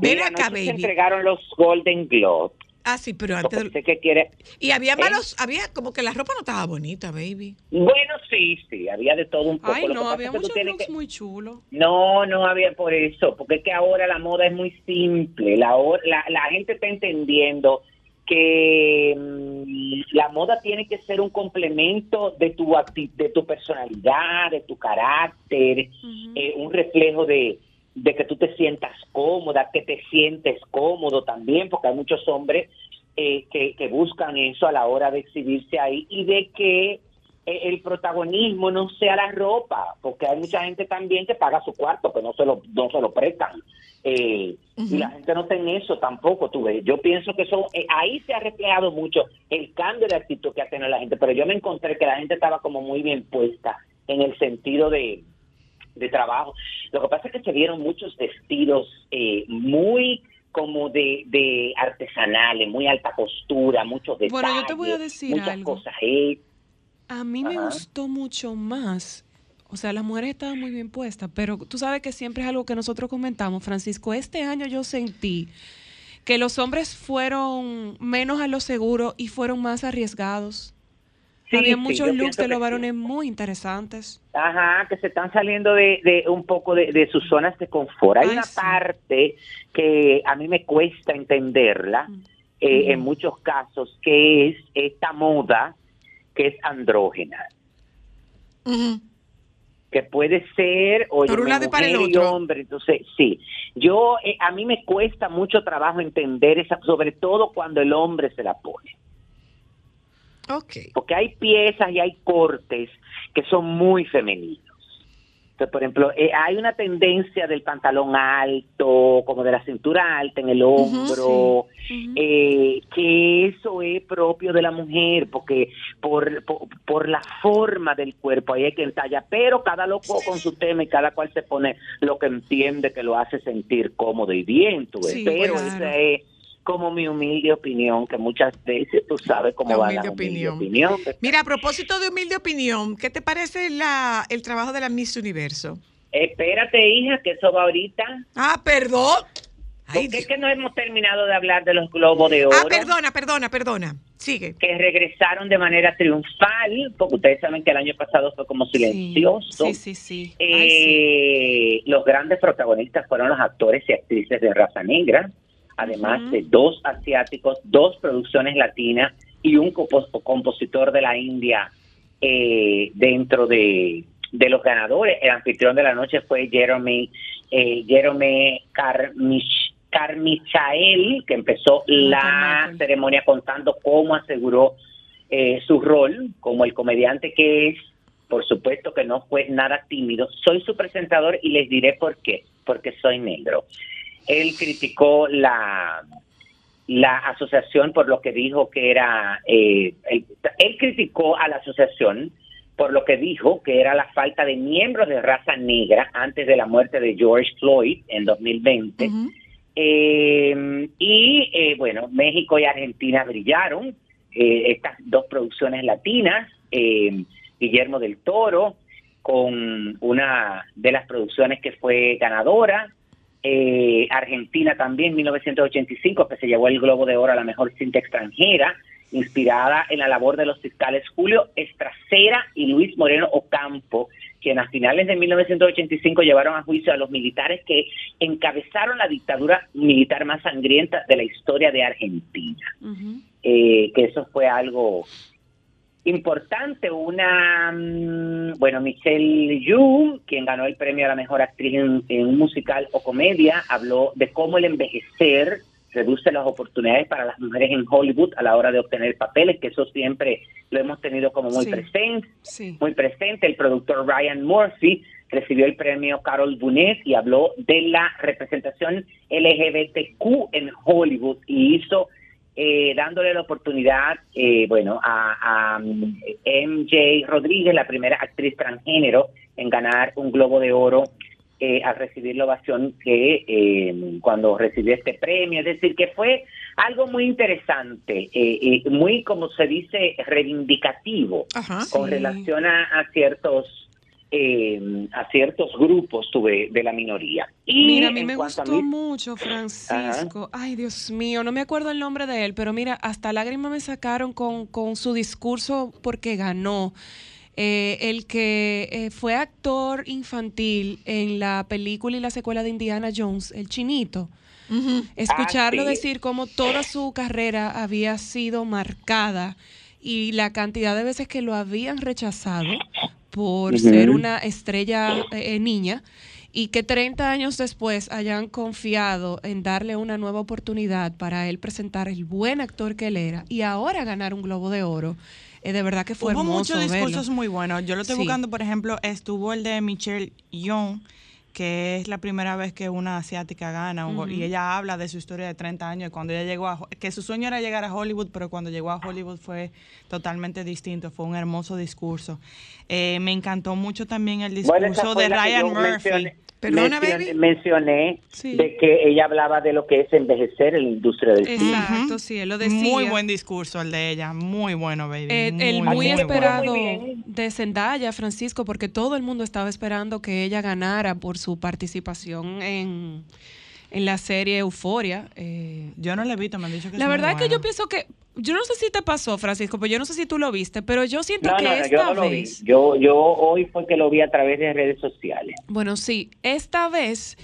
ven Mira, acá, anoche se baby. entregaron los Golden Globes. Ah, sí, pero antes Porque que quiere, Y había ¿Eh? malos, había como que la ropa no estaba bonita, baby. bueno, sí, sí, había de todo un poco. Ay, Lo no, había muchos looks que- muy chulos. No, no había por eso, porque es que ahora la moda es muy simple. La, la, la gente está entendiendo que mm, la moda tiene que ser un complemento de tu acti- de tu personalidad, de tu carácter, eh, un reflejo de, de que tú te sientas cómoda, que te sientes cómodo también, porque hay muchos hombres eh, que, que buscan eso a la hora de exhibirse ahí y de que eh, el protagonismo no sea la ropa, porque hay mucha gente también que paga su cuarto, que no se lo, no se lo prestan. Eh, Y la gente no en eso tampoco, tú ves. Yo pienso que eso, eh, ahí se ha reflejado mucho el cambio de actitud que ha tenido la gente, pero yo me encontré que la gente estaba como muy bien puesta en el sentido de, de trabajo. Lo que pasa es que se vieron muchos vestidos eh, muy como de, de artesanales, muy alta costura, muchos detalles, Bueno, yo te voy a decir muchas algo. cosas. A mí me Ajá. gustó mucho más. O sea, las mujeres estaban muy bien puestas, pero tú sabes que siempre es algo que nosotros comentamos, Francisco. Este año yo sentí que los hombres fueron menos a lo seguro y fueron más arriesgados. Sí, Había muchos looks de los sí. varones muy interesantes. Ajá, que se están saliendo de, de un poco de, de sus zonas de confort. Hay Ay, una parte que a mí me cuesta entenderla eh, en muchos casos, que es esta moda que es andrógena, que puede ser o Por un lado y para el otro. hombre. Entonces, sí, yo eh, a mí me cuesta mucho trabajo entender esa, sobre todo cuando el hombre se la pone. Ok. porque hay piezas y hay cortes que son muy femeninos. Entonces, por ejemplo, eh, hay una tendencia del pantalón alto, como de la cintura alta en el hombro, eh, que eso es propio de la mujer, porque por, por, por la forma del cuerpo ahí hay que entalla, pero cada loco con su tema y cada cual se pone lo que entiende que lo hace sentir cómodo y bien, tú ves. Sí, pero claro. es como mi humilde opinión, que muchas veces tú sabes cómo La va la humilde opinión. opinión. Mira, a propósito de humilde opinión, ¿qué te parece la, el trabajo de la Miss Universo? Espérate, hija, que eso va ahorita. Ah, perdón. Ay, Porque es que no hemos terminado de hablar de los globos de oro. Ah, perdona, perdona, perdona. Sigue. que regresaron de manera triunfal, porque ustedes saben que el año pasado fue como silencioso. Sí, sí, sí. Eh, Los grandes protagonistas fueron los actores y actrices de raza negra, además de dos asiáticos, dos producciones latinas y un compo- compositor de la India eh, dentro de, de los ganadores. El anfitrión de la noche fue Jeremy, eh, Jeremy Carmich, Carmichael, que empezó la ceremonia contando cómo aseguró eh, su rol como el comediante que es. Por supuesto que no fue nada tímido. Soy su presentador y les diré por qué. Porque soy negro. Él criticó la, la asociación por lo que dijo que era... eh, él, él criticó a la asociación por lo que dijo que era la falta de miembros de raza negra antes de la muerte de George Floyd en 2020. Eh, y eh, bueno, México y Argentina brillaron, eh, estas dos producciones latinas, eh, Guillermo del Toro, con una de las producciones que fue ganadora, eh, Argentina también, 1985, que se llevó el Globo de Oro a la mejor cinta extranjera, inspirada en la labor de los fiscales Julio Estracera y Luis Moreno Ocampo, quien a finales de 1985 llevaron a juicio a los militares que encabezaron la dictadura militar más sangrienta de la historia de Argentina. Eh, que eso fue algo importante. Una, mm, bueno, Michelle Yu, quien ganó el premio a la mejor actriz en, en un musical o comedia, habló de cómo el envejecer reduce las oportunidades para las mujeres en Hollywood a la hora de obtener papeles, que eso siempre lo hemos tenido como muy Sí. presente. Sí. Muy presente, el productor Ryan Murphy recibió el premio Carol Bunet y habló de la representación LGBTQ en Hollywood y hizo eh, dándole la oportunidad, eh, bueno, a, a mm, MJ Rodríguez, la primera actriz transgénero en ganar un Globo de Oro eh, al recibir la ovación que eh, cuando recibió este premio, es decir, que fue algo muy interesante, eh, eh, muy, como se dice, reivindicativo con Sí. relación a, a ciertos eh, a ciertos grupos tuve de la minoría. Y Mira, a mí me gustó mí- mucho, Francisco. Ay, Dios mío, no me acuerdo el nombre de él, pero mira, hasta lágrimas me sacaron con, con su discurso porque ganó. Eh, el que eh, fue actor infantil en la película y la secuela de Indiana Jones, el chinito. Escucharlo Ah, sí. decir cómo toda su carrera había sido marcada y la cantidad de veces que lo habían rechazado por ser una estrella eh, niña y que 30 años después hayan confiado en darle una nueva oportunidad para él presentar el buen actor que él era y ahora ganar un Globo de Oro. eh, de verdad que fue Hubo hermoso muchos verlo. discursos muy buenos. Yo lo estoy Sí. buscando, por ejemplo, estuvo el de Michelle Yeoh, que es la primera vez que una asiática gana, un go- Ujú. y ella habla de su historia de 30 años, cuando ella llegó a, que su sueño era llegar a Hollywood, pero cuando llegó a Hollywood fue totalmente distinto, fue un hermoso discurso. Eh, me encantó mucho también el Bueno, discurso fue de Ryan Murphy. mencioné- Perdona, mencioné, baby. mencioné Sí. de que ella hablaba de lo que es envejecer en la industria del cine. Exacto, sí, él lo decía. Muy buen discurso el de ella, muy bueno, baby. Eh, muy, el muy muy esperado bien. de Zendaya, Francisco, porque todo el mundo estaba esperando que ella ganara por su participación en, en la serie Euforia. eh, Yo no la he visto, me han dicho que la es muy verdad es que yo pienso que, yo no sé si te pasó, Francisco, pero yo no sé si tú lo viste, pero yo siento No, que no, yo esta no lo vi. vez, Yo, yo hoy fue que lo vi a través de redes sociales. bueno, sí, esta vez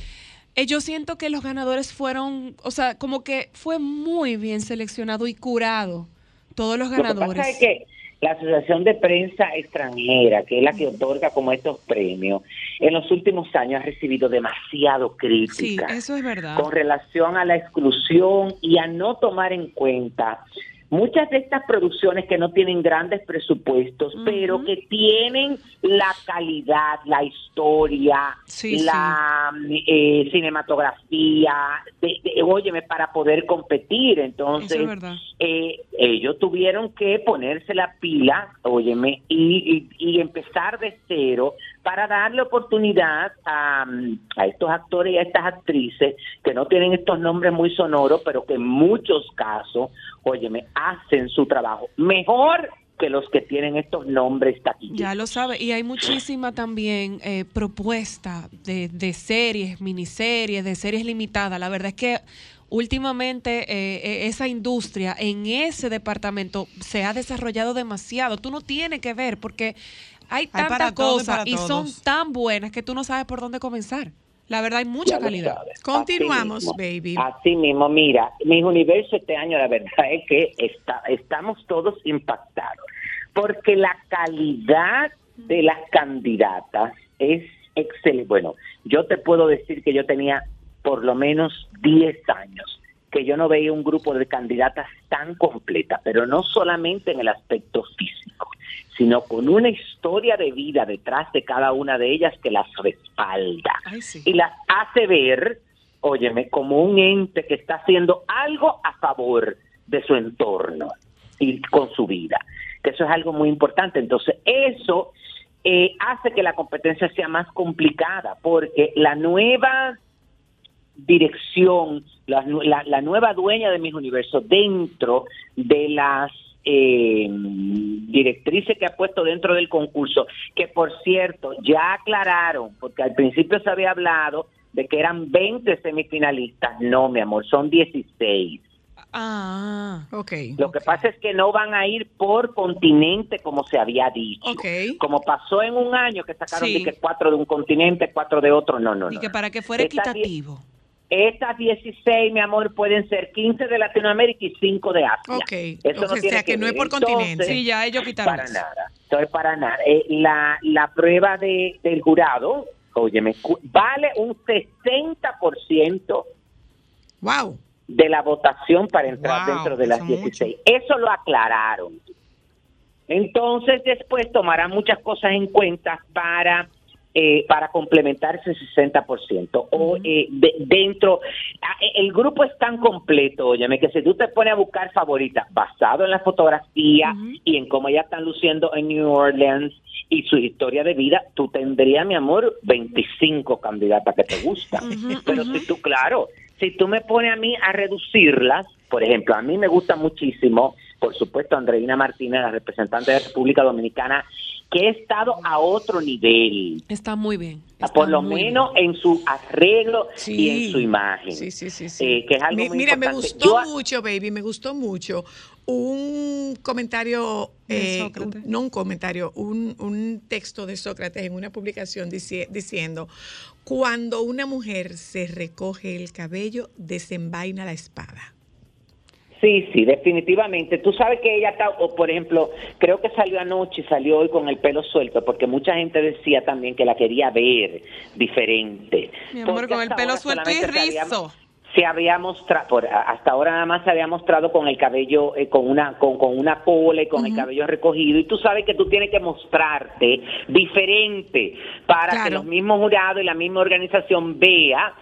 eh, yo siento que los ganadores fueron, o sea, como que fue muy bien seleccionado y curado todos los Lo que ganadores. pasa es que la Asociación de Prensa Extranjera, que es la que otorga como estos premios, en los últimos años ha recibido demasiado Sí, crítica eso es verdad. con relación a la exclusión y a no tomar en cuenta muchas de estas producciones que no tienen grandes presupuestos, pero que tienen la calidad, la historia, Sí, la eh, cinematografía, de, de- óyeme, para poder competir. Entonces, es eh, ellos tuvieron que ponerse la pila, óyeme, y, y- y empezar de cero para darle oportunidad a, mm, a estos actores y a estas actrices que no tienen estos nombres muy sonoros, pero que en muchos casos, óyeme, hacen su trabajo mejor que los que tienen estos nombres taquilleros. Ya lo sabe. Y hay muchísima también eh, propuesta de, de series, miniseries, de series limitadas. La verdad es que últimamente eh, eh, esa industria en ese departamento se ha desarrollado demasiado. Tú no tienes que ver porque hay tantas y cosas y son tan buenas que tú no sabes por dónde comenzar. La verdad hay mucha Ya calidad. Continuamos, Así baby. Así mismo, mira, mis universo este año la verdad es que está, estamos todos impactados, porque la calidad de las candidatas es excelente. Bueno, yo te puedo decir que yo tenía por lo menos 10 años que yo no veía un grupo de candidatas tan completa, pero no solamente en el aspecto físico, sino con una historia de vida detrás de cada una de ellas que las respalda Ay, sí. y las hace ver, óyeme, como un ente que está haciendo algo a favor de su entorno y con su vida. Que eso es algo muy importante. Entonces, eso eh, hace que la competencia sea más complicada, porque la nueva dirección, la- la nueva dueña de mis universos dentro de las eh, directrices que ha puesto dentro del concurso, que por cierto ya aclararon, porque al principio se había hablado de que eran 20 semifinalistas, no mi amor, son 16. Ah, Ok. Lo que pasa es que no van a ir por continente como se había dicho. Ok. Como pasó en un año que sacaron Sí. de que cuatro de un continente, cuatro de otro, no, no, y no. que para que fuera equitativo. Estas 16, mi amor, pueden ser 15 de Latinoamérica y 5 de Asia. Ok. Eso O sea, tiene que no es por. Entonces, continente. Sí, ya ellos quitaron Para eso. nada. Entonces, para nada. Eh, la, la prueba de, del jurado, óyeme, vale un 60% Wow. de la votación para entrar Wow, dentro de las eso 16. Eso lo aclararon. Entonces, después tomarán muchas cosas en cuenta para eh, para complementar ese 60%. O eh, de- dentro, ah, eh, el grupo es tan completo, óyeme, que si tú te pones a buscar favoritas basado en la fotografía y en cómo ellas están luciendo en New Orleans y su historia de vida, tú tendrías, mi amor, 25 candidatas que te gustan. Pero si tú, claro, si tú me pones a mí a reducirlas, por ejemplo, a mí me gusta muchísimo, por supuesto, Andreina Martínez, la representante de República Dominicana, que ha estado a otro nivel, Está muy bien. a está por lo menos en su arreglo Sí. y en su imagen. Sí, sí, sí, sí. Eh, que es algo Mi- muy Mira, me gustó Yo- mucho, baby, me gustó mucho un comentario, eh, un- no un comentario, un, un texto de Sócrates en una publicación dici- diciendo, cuando una mujer se recoge el cabello, desenvaina la espada. Sí, sí, definitivamente. Tú sabes que ella está, o por ejemplo, creo que salió anoche y salió hoy con el pelo suelto, porque mucha gente decía también que la quería ver diferente. Mi amor, Porque con el pelo suelto y rizo. Se había mostrado, hasta ahora nada más se había mostrado con el cabello, eh, con una con, con una cola y con el cabello recogido. Y tú sabes que tú tienes que mostrarte diferente para que los mismos jurados y la misma organización vea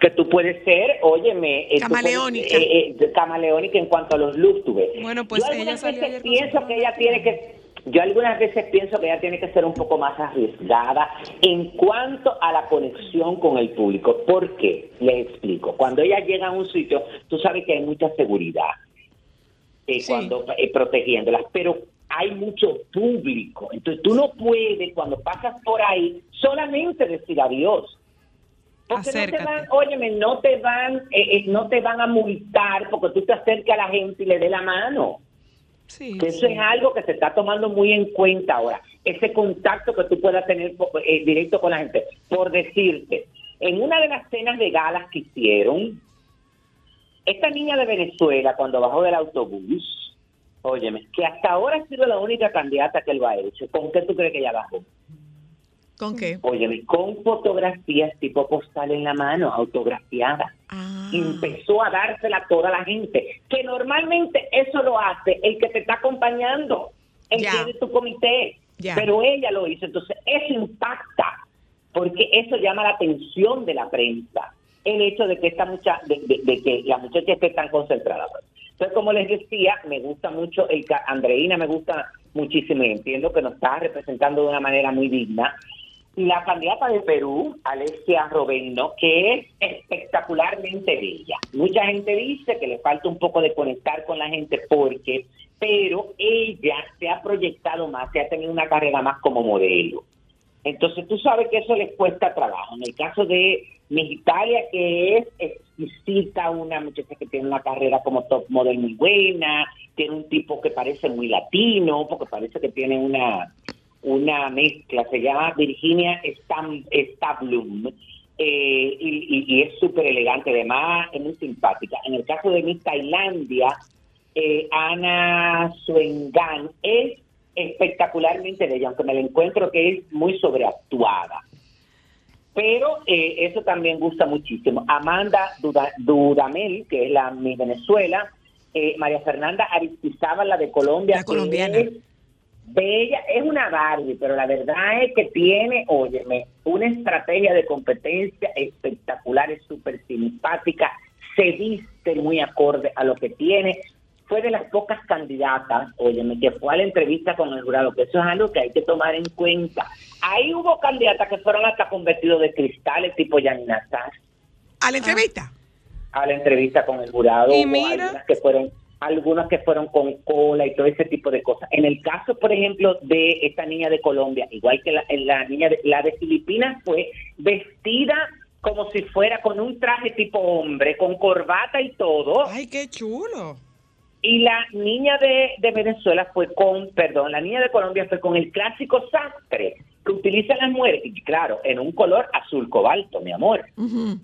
que tú puedes ser, óyeme, eh, puedes- Camaleónica. eh, eh, camaleónica en cuanto a los looks, tú ves. Bueno, pues Yo ella veces ayer pienso que ella tiene que yo algunas veces pienso que ella tiene que ser un poco más arriesgada en cuanto a la conexión con el público. ¿Por qué? Les explico. Cuando ella llega a un sitio, tú sabes que hay mucha seguridad eh, Sí. cuando eh, protegiéndolas, pero hay mucho público. Entonces tú no puedes cuando pasas por ahí solamente decir adiós. Porque no te van, óyeme, no te van, eh, eh, no te van a multar porque tú te acerques a la gente y le dé la mano. Sí, Que eso es algo que se está tomando muy en cuenta ahora. Ese contacto que tú puedas tener eh, directo con la gente. Por decirte, en una de las cenas de galas que hicieron, esta niña de Venezuela, cuando bajó del autobús, óyeme, que hasta ahora ha sido la única candidata que lo ha hecho. ¿Con qué tú crees que ella bajó? ¿Con qué? Óyeme, con fotografías tipo postal en la mano, autografiadas. Ah. Empezó a dársela a toda la gente. Que normalmente eso lo hace el que te está acompañando, que es de tu comité. Pero ella lo hizo. Entonces, eso impacta, porque eso llama la atención de la prensa. El hecho de que esta mucha, de, de- de que la muchacha esté tan concentrada. Entonces, como les decía, me gusta mucho, el Andreina me gusta muchísimo y entiendo que nos está representando de una manera muy digna. La candidata de Perú, Alessia Robeno, que es espectacularmente bella. Mucha gente dice que le falta un poco de conectar con la gente porque, pero ella se ha proyectado más, se ha tenido una carrera más como modelo. Entonces tú sabes que eso les cuesta trabajo. En el caso de Miss Italia, que es exquisita, una muchacha que tiene una carrera como top model muy buena, tiene un tipo que parece muy latino, porque parece que tiene una una mezcla, se llama Virginia Stam, Stablum, eh, y, y- y es súper elegante, además es muy simpática. En el caso de Miss Tailandia, eh, Ana Suengan es espectacularmente bella, aunque me la encuentro que es muy sobreactuada. Pero eh, eso también gusta muchísimo. Amanda Duda- Dudamel, que es la mi Venezuela, eh, María Fernanda Aristizábal, la de Colombia, La que colombiana. es bella, es una Barbie, pero la verdad es que tiene, óyeme, una estrategia de competencia espectacular, es súper simpática, se viste muy acorde a lo que tiene. Fue de las pocas candidatas, óyeme, que fue a la entrevista con el jurado, que eso es algo que hay que tomar en cuenta. Ahí hubo candidatas que fueron hasta con vestidos de cristales, tipo Yanina Sass, A la entrevista. a la entrevista con el jurado. Y Hubo mira. algunas que fueron algunas que fueron con cola y todo ese tipo de cosas. En el caso, por ejemplo, de esta niña de Colombia, igual que la, la niña de, la de Filipinas, fue vestida como si fuera con un traje tipo hombre, con corbata y todo. Ay, qué chulo. Y la niña de, de Venezuela fue con, perdón, la niña de Colombia fue con el clásico sastre que utilizan las mujeres, y claro, en un color azul cobalto, mi amor. Ujú.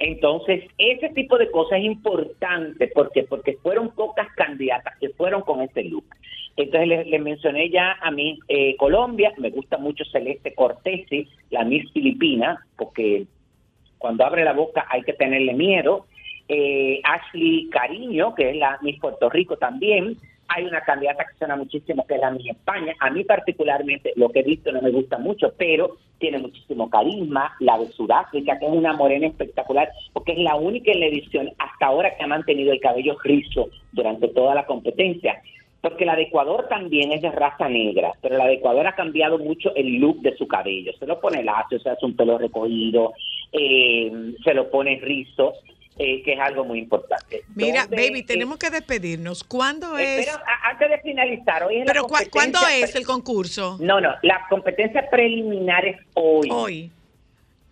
Entonces, ese tipo de cosas es importante porque porque fueron pocas candidatas que fueron con ese look. Entonces, les les mencioné ya a mí eh, Colombia, me gusta mucho Celeste Cortesi, la Miss Filipina, porque cuando abre la boca hay que tenerle miedo. Eh, Ashley Cariño, que es la Miss Puerto Rico también. Hay una candidata que suena muchísimo, que es la Miss España. A mí particularmente, lo que he visto no me gusta mucho, pero tiene muchísimo carisma. La de Sudáfrica, que es una morena espectacular, porque es la única en la edición hasta ahora que ha mantenido el cabello rizo durante toda la competencia. Porque la de Ecuador también es de raza negra, pero la de Ecuador ha cambiado mucho el look de su cabello. Se lo pone lacio, se hace un pelo recogido, eh, se lo pone rizo, eh, que es algo muy importante. Mira, ¿Dónde baby, tenemos que despedirnos. ¿Cuándo es? Espera, a- antes de finalizar, hoy es la Pero ¿cu- ¿cuándo competencia es el concurso? No, no, la competencia preliminar es hoy. Hoy.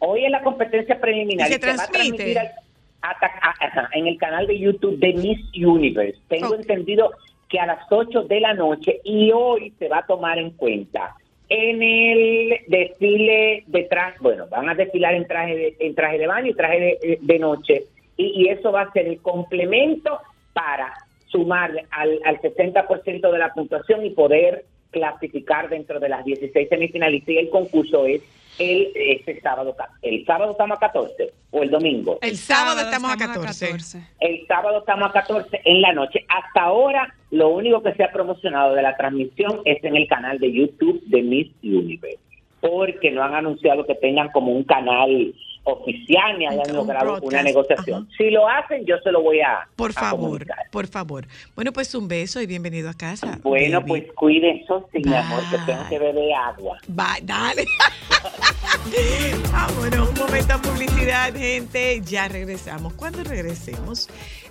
Hoy es la competencia preliminar. ¿Y se transmite? al- a- en el canal de YouTube de Miss Universe. Tengo entendido que a las 8 de la noche y hoy se va a tomar en cuenta en el desfile de traje, bueno, van a desfilar en traje de, en traje de baño y traje de, de noche y, y eso va a ser el complemento para sumarle al, al 60% de la puntuación y poder clasificar dentro de las 16 semifinalistas y el concurso es el este sábado, el sábado estamos a 14 o el domingo. El sábado estamos a 14. El sábado estamos a 14 en la noche. Hasta ahora, lo único que se ha promocionado de la transmisión es en el canal de YouTube de Miss Universe, porque no han anunciado que tengan como un canal oficial ni hayan logrado una negociación. Si lo hacen, yo se lo voy a Por a favor, por favor. Bueno, pues un beso y bienvenido a casa. Bueno, baby. pues cuídense, sí, mi amor, que tengo que beber agua. Bye, dale. Vámonos, un momento de publicidad, gente. Ya regresamos. Cuando regresemos,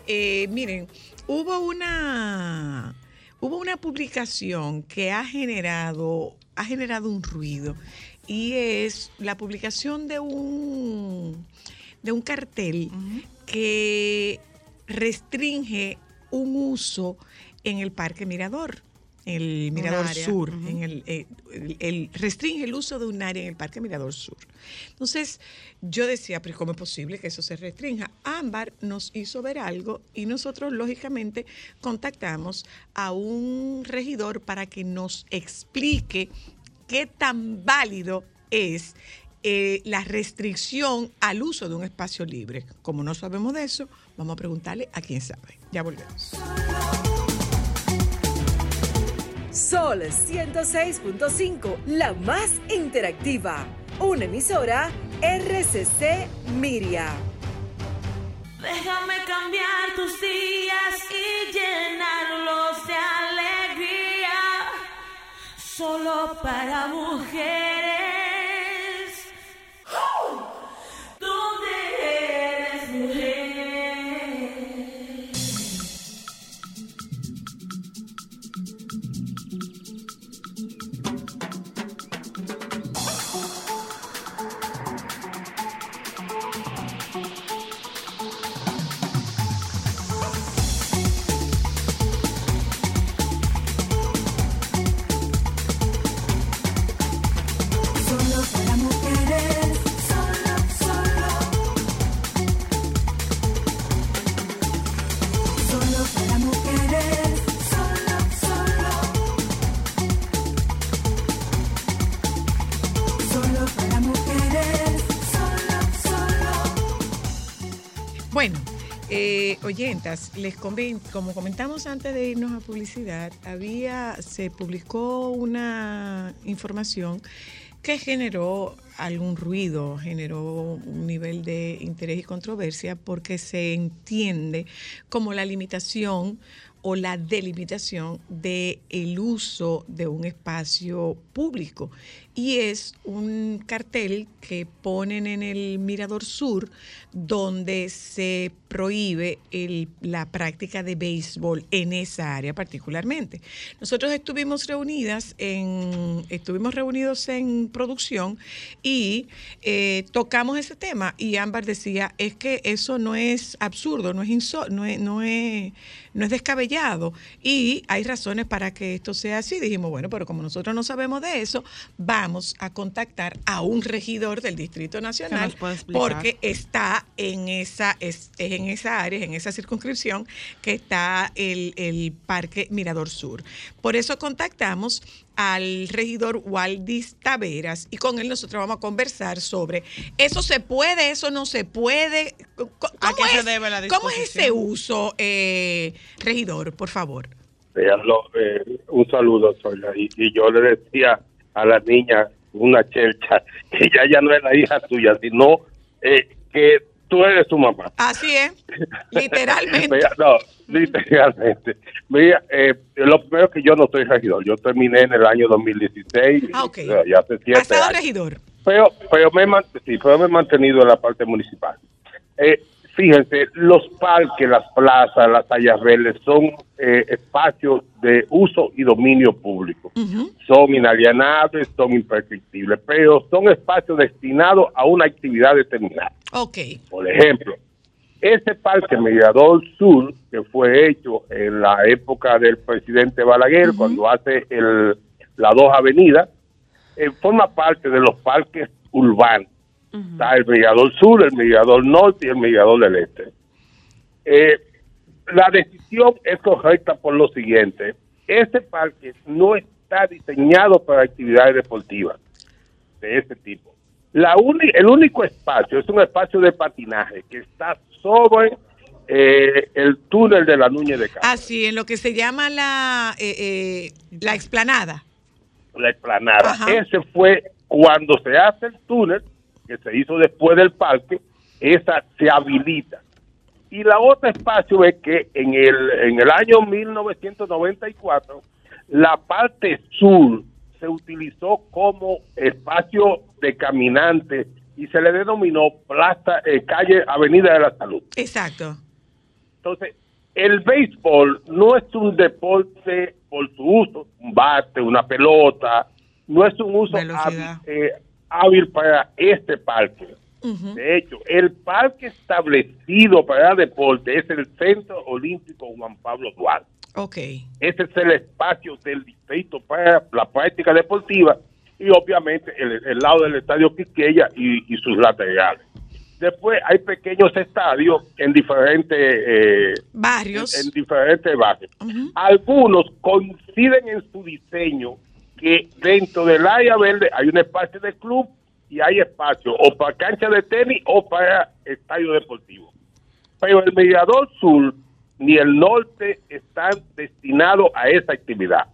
eh, miren, hubo una, hubo una publicación que ha generado, ha generado un ruido y es la publicación de un, de un cartel que restringe un uso en el Parque Mirador, el Mirador Sur, en el, eh, el- el- restringe el uso de un área en el Parque Mirador Sur. Entonces, yo decía, pero ¿cómo es posible que eso se restrinja? Ámbar nos hizo ver algo y nosotros, lógicamente, contactamos a un regidor para que nos explique qué tan válido es eh, la restricción al uso de un espacio libre. Como no sabemos de eso, vamos a preguntarle a quién sabe. Ya volvemos. Sol 106.5, la más interactiva. Una emisora RCC Miria. Déjame cambiar tus días y llenarlos Solo para mujeres. Oyentas, les comen- como comentamos antes de irnos a publicidad, había, se publicó una información que generó algún ruido, generó un nivel de interés y controversia porque se entiende como la limitación o la delimitación de el uso de un espacio público y es un cartel que ponen en el Mirador Sur donde se prohíbe el- la práctica de béisbol en esa área particularmente. Nosotros estuvimos reunidas en, estuvimos reunidos en producción y eh, tocamos ese tema y Ámbar decía es que eso no es absurdo, no es no es, no es, no es descabellado y hay razones para que esto sea así. Dijimos, bueno, pero como nosotros no sabemos de eso, vamos a contactar a un regidor del Distrito Nacional porque está en esa, es, es en esa área, en esa circunscripción que está el, el Parque Mirador Sur. Por eso contactamos al regidor Waldis Taveras y con él nosotros vamos a conversar sobre eso se puede, eso no se puede. ¿Cómo, ¿A qué se es, debe la ¿Cómo es ese uso, eh, regidor, por favor? Veanlo, eh, un saludo, Sonia. Y, y yo le decía a la niña, una chelcha, que ya ya no es la hija tuya, sino eh, que tú eres su mamá. Así es, literalmente. Mira, no, literalmente. Mira, eh, lo primero que yo no soy regidor. Yo terminé en el año 2016. Ah, ok. ya hace siete Pasado años. regidor. Pero, pero, me, sí, pero me he mantenido en la parte municipal. Eh, fíjense, los parques, las plazas, las áreas verdes son eh, espacios de uso y dominio público. Son inalienables, son imprescriptibles, pero son espacios destinados a una actividad determinada. Ok. Por ejemplo, ese parque Mirador Sur, que fue hecho en la época del presidente Balaguer, cuando hace el, las dos avenidas, eh, forma parte de los parques urbanos. Está el Mirador Sur, el Mirador Norte y el Mirador del Este. Eh, la decisión es correcta por lo siguiente. Este parque no está diseñado para actividades deportivas de ese tipo. La uni- el único espacio es un espacio de patinaje que está sobre eh, el túnel de la Nuñez de Castro, Así, en lo que se llama la, eh, eh, la explanada. la explanada. Ajá. Ese fue cuando se hace el túnel, que se hizo después del parque, esa se habilita. Y la otra espacio es que en el, en el año 1994, la parte sur se utilizó como espacio de caminantes y se le denominó plaza, eh, calle Avenida de la Salud. Exacto. Entonces, el béisbol no es un deporte por su uso, un bate, una pelota, no es un uso Velocidad. eh, hábil para este parque. De hecho, el parque establecido para deporte es el Centro Olímpico Juan Pablo Duarte. Ok. Ese es el espacio del distrito para la práctica deportiva y obviamente el, el lado del estadio Quisqueya y, y sus laterales. Después hay pequeños estadios en diferentes eh, Barrios. en, en diferentes barrios. Algunos coinciden en su diseño que dentro del área verde hay un espacio de club y hay espacio o para cancha de tenis o para estadio deportivo. Pero el Mirador Sur ni el norte están destinados a esa actividad.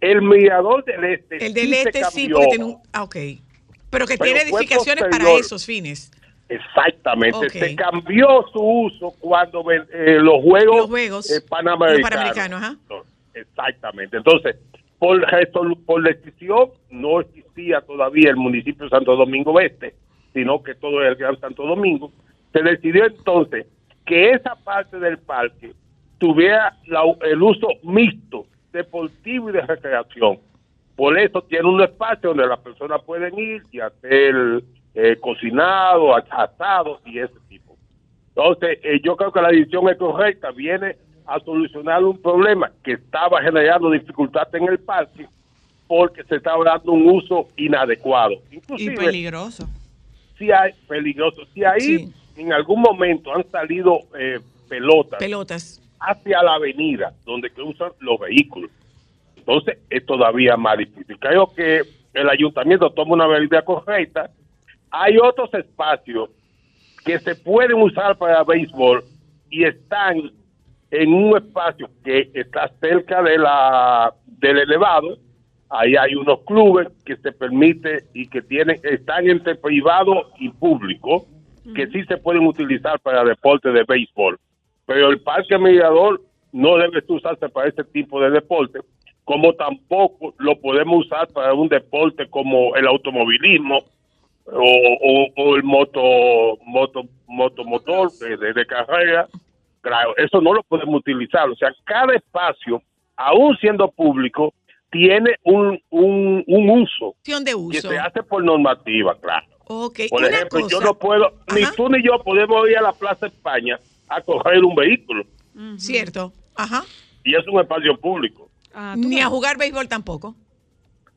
El Mirador del Este El del sí este sí, porque tiene un. Ah, ok. Pero que Pero tiene edificaciones para esos fines. Exactamente. Se cambió su uso cuando eh, los Juegos, Los Juegos, eh, Panamericanos. los Panamericanos, ajá. Exactamente. Entonces, por, por decisión, no existía todavía el municipio de Santo Domingo Este, sino que todo el Gran Santo Domingo. Se decidió entonces que esa parte del parque tuviera el uso mixto, deportivo y de recreación. Por eso tiene un espacio donde las personas pueden ir y hacer eh, cocinado, asado y ese tipo. Entonces, eh, yo creo que la decisión es correcta, viene a solucionar un problema que estaba generando dificultades en el parque porque se estaba dando un uso inadecuado. Y Inclusive, peligroso. si hay peligroso, si ahí Sí. en algún momento han salido eh, pelotas Pelotas. hacia la avenida donde cruzan los vehículos. Entonces es todavía más difícil. Creo que el ayuntamiento toma una medida correcta. Hay otros espacios que se pueden usar para béisbol y están en un espacio que está cerca de la del elevado. Ahí hay unos clubes que se permite y que tienen están entre privado y público que sí se pueden utilizar para deporte de béisbol. Pero el parque mirador no debe usarse para ese tipo de deporte, como tampoco lo podemos usar para un deporte como el automovilismo o, o- o el moto moto motomotor de- de carrera. Claro, eso no lo podemos utilizar. O sea, cada espacio, aún siendo público, tiene un, un, un uso de que uso. se hace por normativa, claro. Por una ejemplo, yo no puedo, ni tú ni yo podemos ir a la Plaza España a coger un vehículo. Cierto. Ajá. Y es un espacio público. Ah, Ni a jugar béisbol tampoco.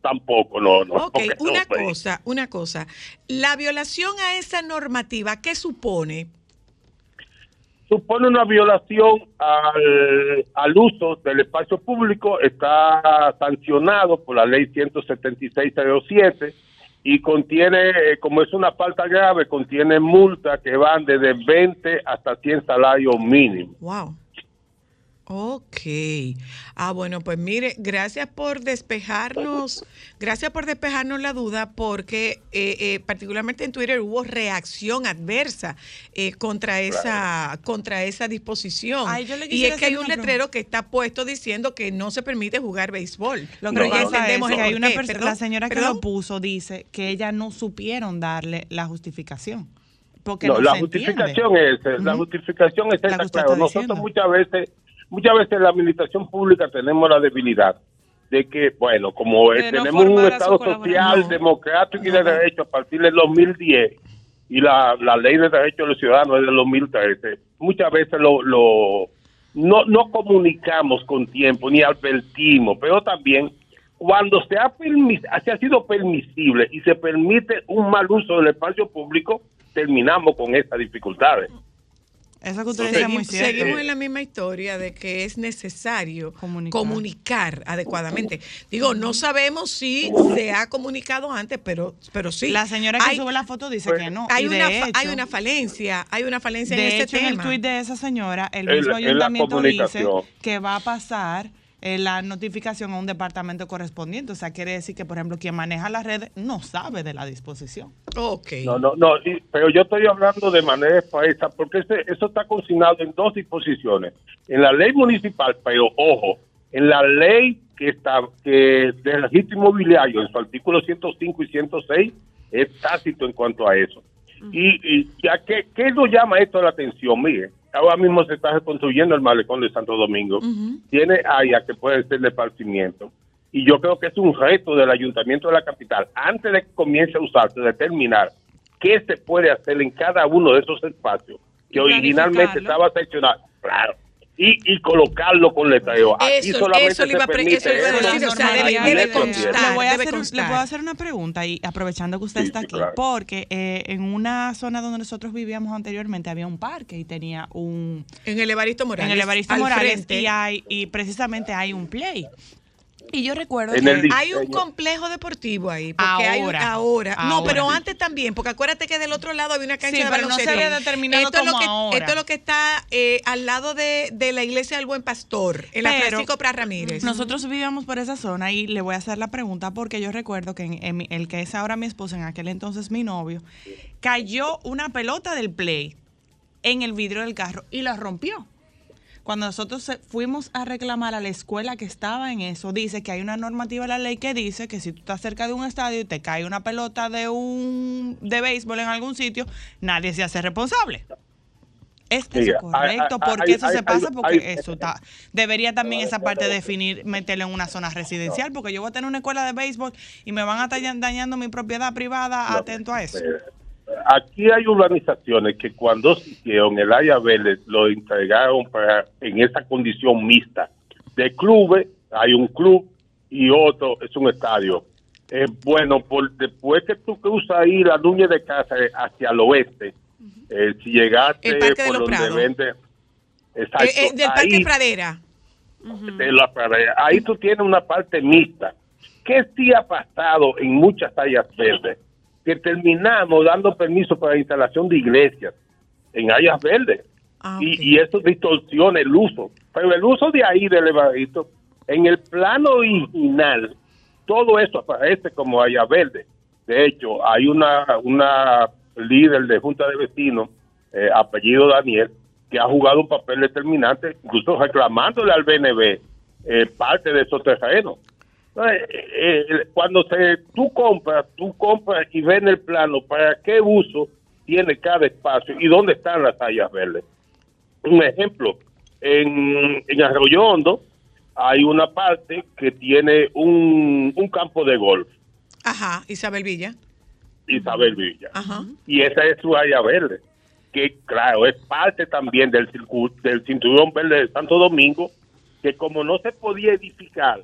Tampoco, no, no. Ok, una no, cosa, una cosa. La violación a esa normativa, ¿qué supone? Supone una violación al, uso del espacio público, está sancionado por la ley 17607 y contiene, eh, como es una falta grave, contiene multas que van desde 20 hasta 100 salarios mínimos. Wow. Ok. Ah, bueno, pues mire, gracias por despejarnos, gracias por despejarnos la duda, porque eh, eh, particularmente en Twitter hubo reacción adversa eh, contra esa contra esa disposición. Ay, yo le y es que hay un letrero que está puesto diciendo que no se permite jugar béisbol. Lo que No, pasa es entendemos que hay una porqué. perso- Perdón, la señora que perdón. lo puso dice que ella no supieron darle la justificación. Porque No, no, la justificación es, la justificación es La usted claro. Nosotros diciendo. muchas veces, muchas veces en la administración pública tenemos la debilidad de que, bueno, como no tenemos un Estado social, democrático y de derecho a partir del 2010 y la, la ley de derechos de los ciudadanos es del 2013, muchas veces lo, lo no, no comunicamos con tiempo ni advertimos, pero también cuando se ha, permis- se ha sido permisible y se permite un mal uso del espacio público, terminamos con estas dificultades. Eso que usted Entonces, dice es muy Seguimos, cierto. seguimos en la misma historia de que es necesario Comunicar. comunicar, adecuadamente. Digo, no sabemos si se ha comunicado antes, pero, pero sí. La señora que hay, sube la foto dice Pues, que no. hay y una, hecho, hay una falencia, hay una falencia en de ese hecho, en el tema. tuit de esa señora, el En mismo en ayuntamiento dice que va a pasar eh, la notificación a un departamento correspondiente. O sea, quiere decir que, por ejemplo, quien maneja las redes no sabe de la disposición. Ok. No, no, no, y- pero yo estoy hablando de manera expresa porque ese- eso está consignado en dos disposiciones. En la ley municipal, pero ojo, en la ley que está que del registro inmobiliario, en su artículo 105 y 106, es tácito en cuanto a eso. Y, y ya que, ¿qué nos llama esto la atención? Mire, ahora mismo se está reconstruyendo el malecón de Santo Domingo. Tiene áreas que pueden ser de esparcimiento. Y yo creo que es un reto del ayuntamiento de la capital, antes de que comience a usarse, determinar qué se puede hacer en cada uno de esos espacios que originalmente estaba seccionado. Claro. Y, y colocarlo con letreo. Aquí Eso- solamente eso le iba a se pre- permite eso le iba a eso. decir, o sea, debe- debe constar. Le voy, a hacer, le puedo hacer una pregunta y aprovechando que usted Sí, está aquí, claro. porque eh, en una zona donde nosotros vivíamos anteriormente había un parque y tenía un En el Evaristo Morales. en el Evaristo al Morales frente. y hay y precisamente hay un play. Y yo recuerdo En que Hay un complejo deportivo ahí. Porque hay un- Ahora. ahora. No, Ahora. pero antes también, porque acuérdate que del otro lado había una cancha Sí, de pero no se baloncesto. había determinado esto es lo que, ahora. Esto es lo que está eh, al lado de, de la iglesia del Buen Pastor, en la Pero Francisco Pras Ramírez. Nosotros vivíamos por esa zona y le voy a hacer la pregunta porque yo recuerdo que en, el que es ahora mi esposo, en aquel entonces mi novio, cayó una pelota del play en el vidrio del carro y la rompió. Cuando nosotros se- fuimos a reclamar a la escuela que estaba en eso, dice que hay una normativa de la ley que dice que si tú estás cerca de un estadio y te cae una pelota de un de béisbol en algún sitio, nadie se hace responsable. ¿Es eso hay- correcto? hay- ¿Por qué hay- eso se pasa? Porque eso está... Debería también esa parte definir, meterlo en una zona residencial, porque yo voy a tener una escuela de béisbol y me van a estar dañando mi propiedad privada, atento a eso. Aquí hay urbanizaciones que cuando se hicieron el área verde lo entregaron para en esa condición mixta. De clubes, hay un club y otro es un estadio. Eh, bueno, por, después que tú cruzas ahí la Núñez de Casa eh, hacia el oeste, eh, si llegaste El por donde vende... Exacto, Eh, del Parque ahí- Pradera. de la pradera. Ahí tú tienes una parte mixta. ¿Qué sí ha pasado en muchas áreas verdes? Que terminamos dando permiso para la instalación de iglesias en áreas verdes. Ah, y eso distorsiona el uso. Pero el uso de ahí del elevadito, en el plano original, todo eso aparece como área verde. De hecho, hay una, una líder de Junta de Vecinos, eh, apellido Daniel, que ha jugado un papel determinante, incluso reclamándole al BNB eh, parte de esos terrenos. Entonces, eh, eh, cuando se, tú compras, tú compras y ves en el plano para qué uso tiene cada espacio y dónde están las áreas verdes. Un ejemplo, en, en Arroyo Hondo hay una parte que tiene un, un campo de golf, Ajá, Isabel Villa. Isabel Villa, Ajá. y esa es su área verde, que claro, es parte también del, circu- del cinturón verde de Santo Domingo, que como no se podía edificar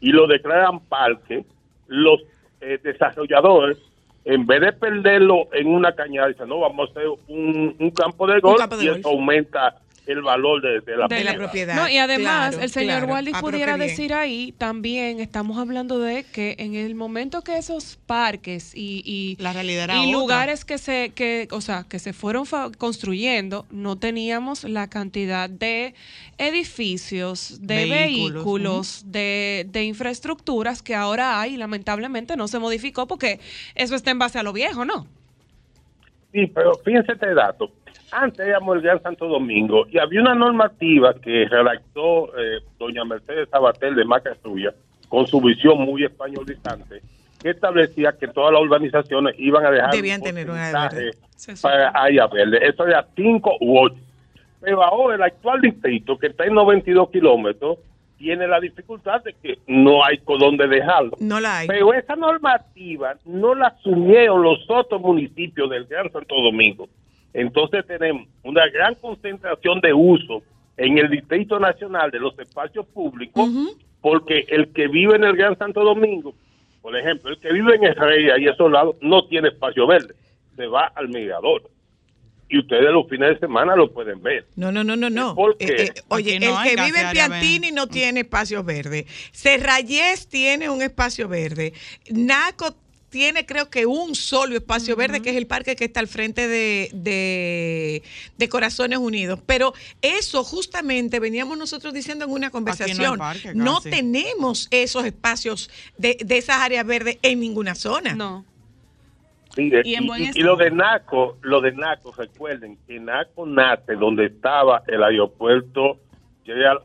y lo declaran parque, los eh, desarrolladores, en vez de perderlo en una cañada, dicen, no, vamos a hacer un, un campo de golf campo de y golf. eso aumenta el valor de, de la, De la propiedad. No, y además, Claro, el señor claro. Waldi Ah, pudiera decir ahí, también estamos hablando de que en el momento que esos parques y, y, La y lugares que se, que, o sea, que se fueron construyendo, no teníamos la cantidad de edificios, de Vehículos, vehículos, de, de infraestructuras que ahora hay y lamentablemente no se modificó porque eso está en base a lo viejo, ¿no? Sí, pero fíjense este dato. Antes éramos el Gran Santo Domingo y había una normativa que redactó eh, doña Mercedes Sabatel de Macasuya con su visión muy españolizante que establecía que todas las urbanizaciones iban a dejar Debían un tener una verde. Para área verde. Eso era 5 u 8. Pero ahora el actual distrito, que está en 92 kilómetros, tiene la dificultad de que no hay dónde dejarlo. No la hay. Pero esa normativa no la asumieron los otros municipios del Gran Santo Domingo. Entonces tenemos una gran concentración de uso en el Distrito Nacional de los espacios públicos, porque el que vive en el Gran Santo Domingo, por ejemplo, el que vive en Herrera y esos lados, no tiene espacio verde, se va al mirador. Y ustedes los fines de semana lo pueden ver. No, no, no, no, no. ¿Por qué? Eh, eh, oye, no el que vive en Piantini no tiene espacios verdes. Serrayés tiene un espacio verde. Naco tiene creo que un solo espacio verde, que es el parque que está al frente de, de, de Corazones Unidos. Pero eso justamente veníamos nosotros diciendo en una conversación. parque, no tenemos esos espacios de, de esas áreas verdes en ninguna zona. No. Sí, Y en buen y- lo de Naco, lo de Naco, recuerden que Naco nace donde estaba el aeropuerto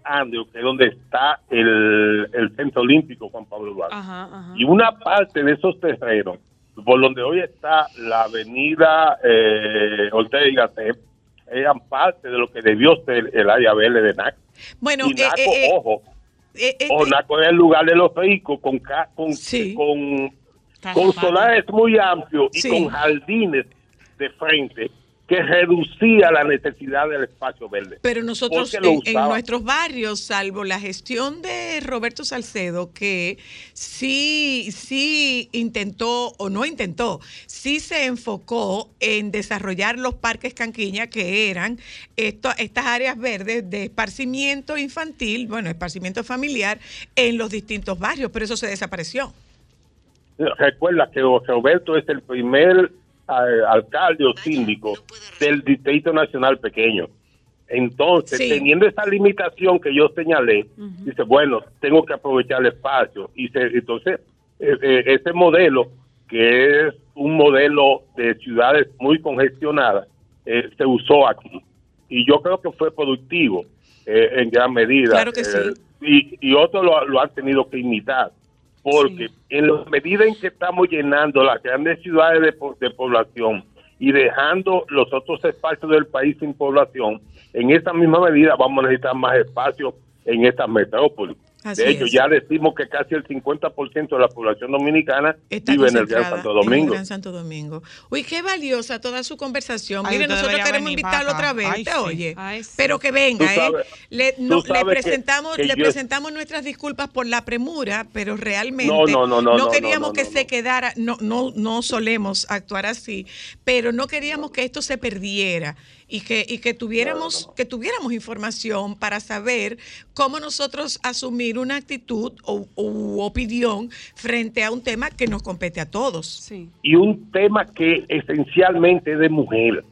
Andrews, que es donde está el, el Centro Olímpico Juan Pablo Duarte. Ajá, ajá. Y una parte de esos terrenos, por donde hoy está la avenida eh, Ortega y Gasset, eran parte de lo que debió ser el área verde de Naco. Bueno, y eh, Naco, eh, eh, ojo, eh, ojo, Naco es el lugar de los ricos con, con, Sí. con con solares muy amplios y Sí. con jardines de frente que reducía la necesidad del espacio verde. Pero nosotros en, nuestros barrios, salvo la gestión de Roberto Salcedo, que sí, sí intentó o no intentó, sí se enfocó en desarrollar los parques Canquiña, que eran esto- estas áreas verdes de esparcimiento infantil, bueno, esparcimiento familiar en los distintos barrios, pero eso se desapareció. Recuerda que Roberto es el primer alcalde o síndico del Distrito Nacional Pequeño. Entonces, Sí. teniendo esa limitación que yo señalé, dice, bueno, tengo que aprovechar el espacio. Y se- entonces, eh, eh, ese modelo, que es un modelo de ciudades muy congestionadas, eh, se usó aquí. Y yo creo que fue productivo eh, en gran medida. Claro que Eh, sí. Y, y otros lo, lo han tenido que imitar. Porque en la medida en que estamos llenando las grandes ciudades de, de población y dejando los otros espacios del país sin población, en esa misma medida vamos a necesitar más espacio en estas metrópolis. Así de hecho, es. ya decimos que casi el 50% de la población dominicana Está vive en el Gran Santo en el Domingo. Gran Santo Domingo. Uy, qué valiosa toda su conversación. Ay, Mire, nosotros queremos invitarlo acá. otra vez, Ay, ¿te sí. oye? Ay, sí. Pero que venga, ¿eh? Le, tú no- le sabes que- presentamos, que le yo- presentamos nuestras disculpas por la premura, pero realmente No, no, no, no, no, queríamos no, no, que no, se quedara, no, no, no solemos actuar así, pero no queríamos que esto se perdiera y que, y que tuviéramos, que tuviéramos información para saber cómo nosotros asumir una actitud o u opinión frente a un tema que nos compete a todos. y un tema que esencialmente es de mujer,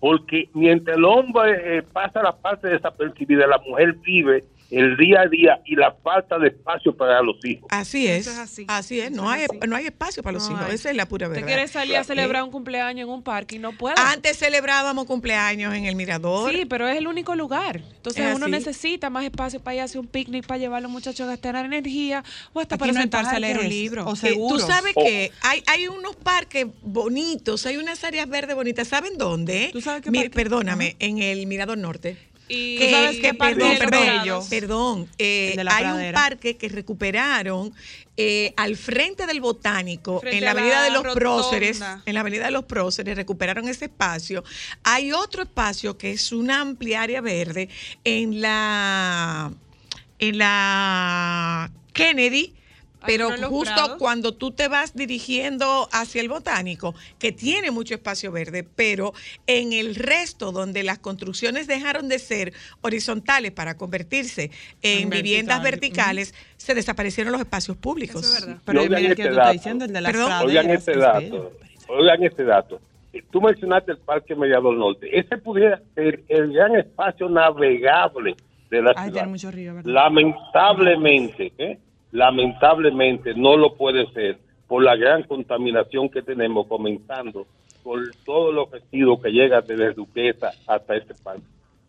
porque mientras el hombre eh, pasa la parte desapercibida, la mujer vive el día a día y la falta de espacio para los hijos. Así es. Eso es así. así. es. No hay, no hay espacio para los No hijos. hay. Esa es la pura Te verdad. quieres salir a Eh, celebrar un cumpleaños en un parque y no puedes. Antes celebrábamos cumpleaños en el Mirador. Sí, pero es el único lugar. Entonces Es uno así. necesita más espacio para ir a hacer un picnic, para llevar a los muchachos a gastar energía o hasta Aquí para no sentarse a leer un libro. o Eh, seguros. Tú sabes Oh. que hay, hay unos parques bonitos, hay unas áreas verdes bonitas. ¿Saben dónde? ¿Tú sabes qué Mi- perdóname, en el Mirador Norte. Y Que- sabes que- qué parque perdón, perdón, eh, El hay un parque que recuperaron eh, al frente del botánico Frente en la avenida de los rotonda. próceres en la avenida de los próceres recuperaron ese espacio. Hay otro espacio que es una amplia área verde en la en la Kennedy pero no justo Prados. cuando tú te vas dirigiendo hacia el botánico, que tiene mucho espacio verde, pero en el resto donde las construcciones dejaron de ser horizontales para convertirse en En viviendas vertical. verticales, se desaparecieron los espacios públicos. Eso es verdad. Pero oigan que este dato. diciendo el de las Perdón. praderas. Oigan este es dato. Oigan este dato. Tú mencionaste el Parque Mediador Norte. Ese pudiera ser el gran espacio navegable de la Ay, ciudad. tiene mucho río, ¿verdad? Lamentablemente, ¿eh? Lamentablemente no lo puede ser por la gran contaminación que tenemos comenzando por todos los residuos que llegan desde Duquesa hasta este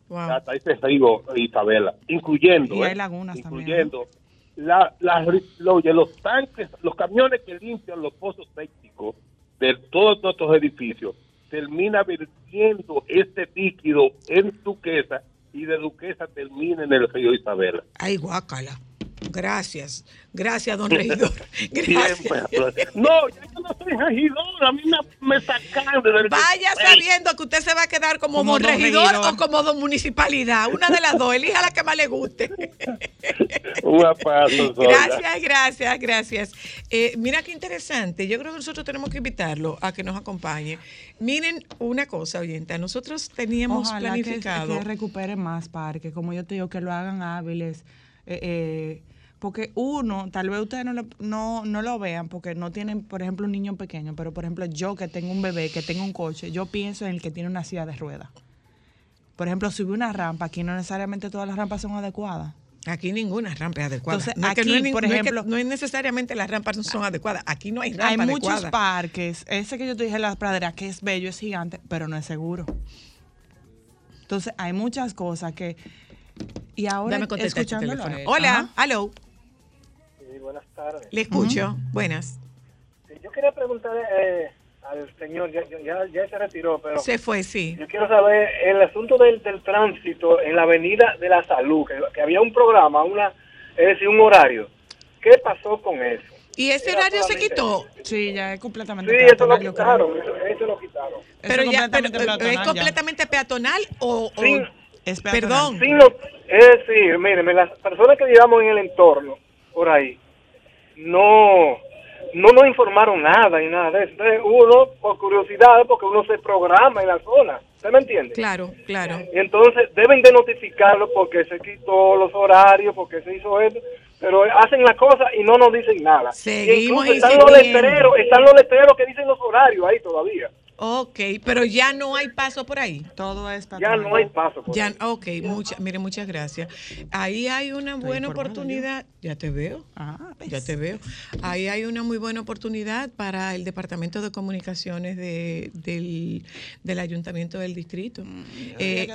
Wow. hasta este río Isabela, incluyendo, Y hay ¿eh? lagunas también, incluyendo la, la- los tanques, los camiones que limpian los pozos sépticos de todos nuestros edificios, termina vertiendo este líquido en Duquesa y de Duquesa termina en el río Isabela. Ay, guácala. Gracias. Gracias, don regidor. Gracias. Siempre. No, yo no soy regidor, a mí me, me sacan del Vaya sabiendo que usted se va a quedar como, Como don don regidor, regidor. o como don municipalidad. Una de las dos. Elija la que más le guste. Un Sonia. Gracias, gracias, gracias. Eh, mira qué interesante. Yo creo que nosotros tenemos que invitarlo a que nos acompañe. Miren una cosa, oyente. Nosotros teníamos Ojalá que, planificado. que recuperen más parques, como yo te digo, que lo hagan hábiles. eh, eh, porque uno, tal vez ustedes no lo, no, no lo vean porque no tienen, por ejemplo, un niño pequeño, pero por ejemplo yo que tengo un bebé, que tengo un coche, yo pienso en el que tiene una silla de ruedas. Por ejemplo, subir una rampa, aquí no necesariamente todas las rampas son adecuadas. Aquí ninguna rampa es adecuada. Entonces, no, es que aquí, no es ni- por no es que- ejemplo- no es necesariamente las rampas no son adecuadas. Aquí no hay Hay rampa muchos adecuada. parques, ese que yo te dije, la pradera, que es bello, es gigante, pero no es seguro. Entonces, hay muchas cosas que... Y ahora, Dame este escuchándolo Hola, hello. Sí, buenas tardes. Le escucho. Buenas. Sí, yo quería preguntarle eh, al señor, ya, ya, ya se retiró, pero Se fue, sí. yo quiero saber el asunto del, del tránsito en la Avenida de la Salud, que, que había un programa, una es decir, un horario. ¿Qué pasó con eso? ¿Y ese Era horario se quitó? Sí, ya es completamente Sí, eso lo peatonal, yo creo. quitaron, eso, eso lo quitaron. Pero ya, pero, eh, peatonal ¿es ya. completamente peatonal o, o- Sí. Es peatonal. perdón? Sí, no, es decir, mírenme, las personas que llevamos en el entorno, por ahí, no, no nos informaron nada y nada de eso. Entonces, uno, por curiosidad, porque uno se programa en la zona. ¿Usted me entiende? Claro, claro. Y entonces deben de notificarlo porque se quitó los horarios, porque se hizo esto, pero hacen la cosa y no nos dicen nada. Seguimos Y están los letreros, están los letreros que dicen los horarios ahí todavía. Ok, pero ya no hay paso por ahí. Todo es Ya no hay paso. por Ya, ahí. ok, mucha, mire, muchas gracias. Ahí hay una buena oportunidad. Ya te veo. Ah, ¿ves? Ya te veo. Ahí hay una muy buena oportunidad para el Departamento de Comunicaciones de- del, del Ayuntamiento del Distrito. Eh,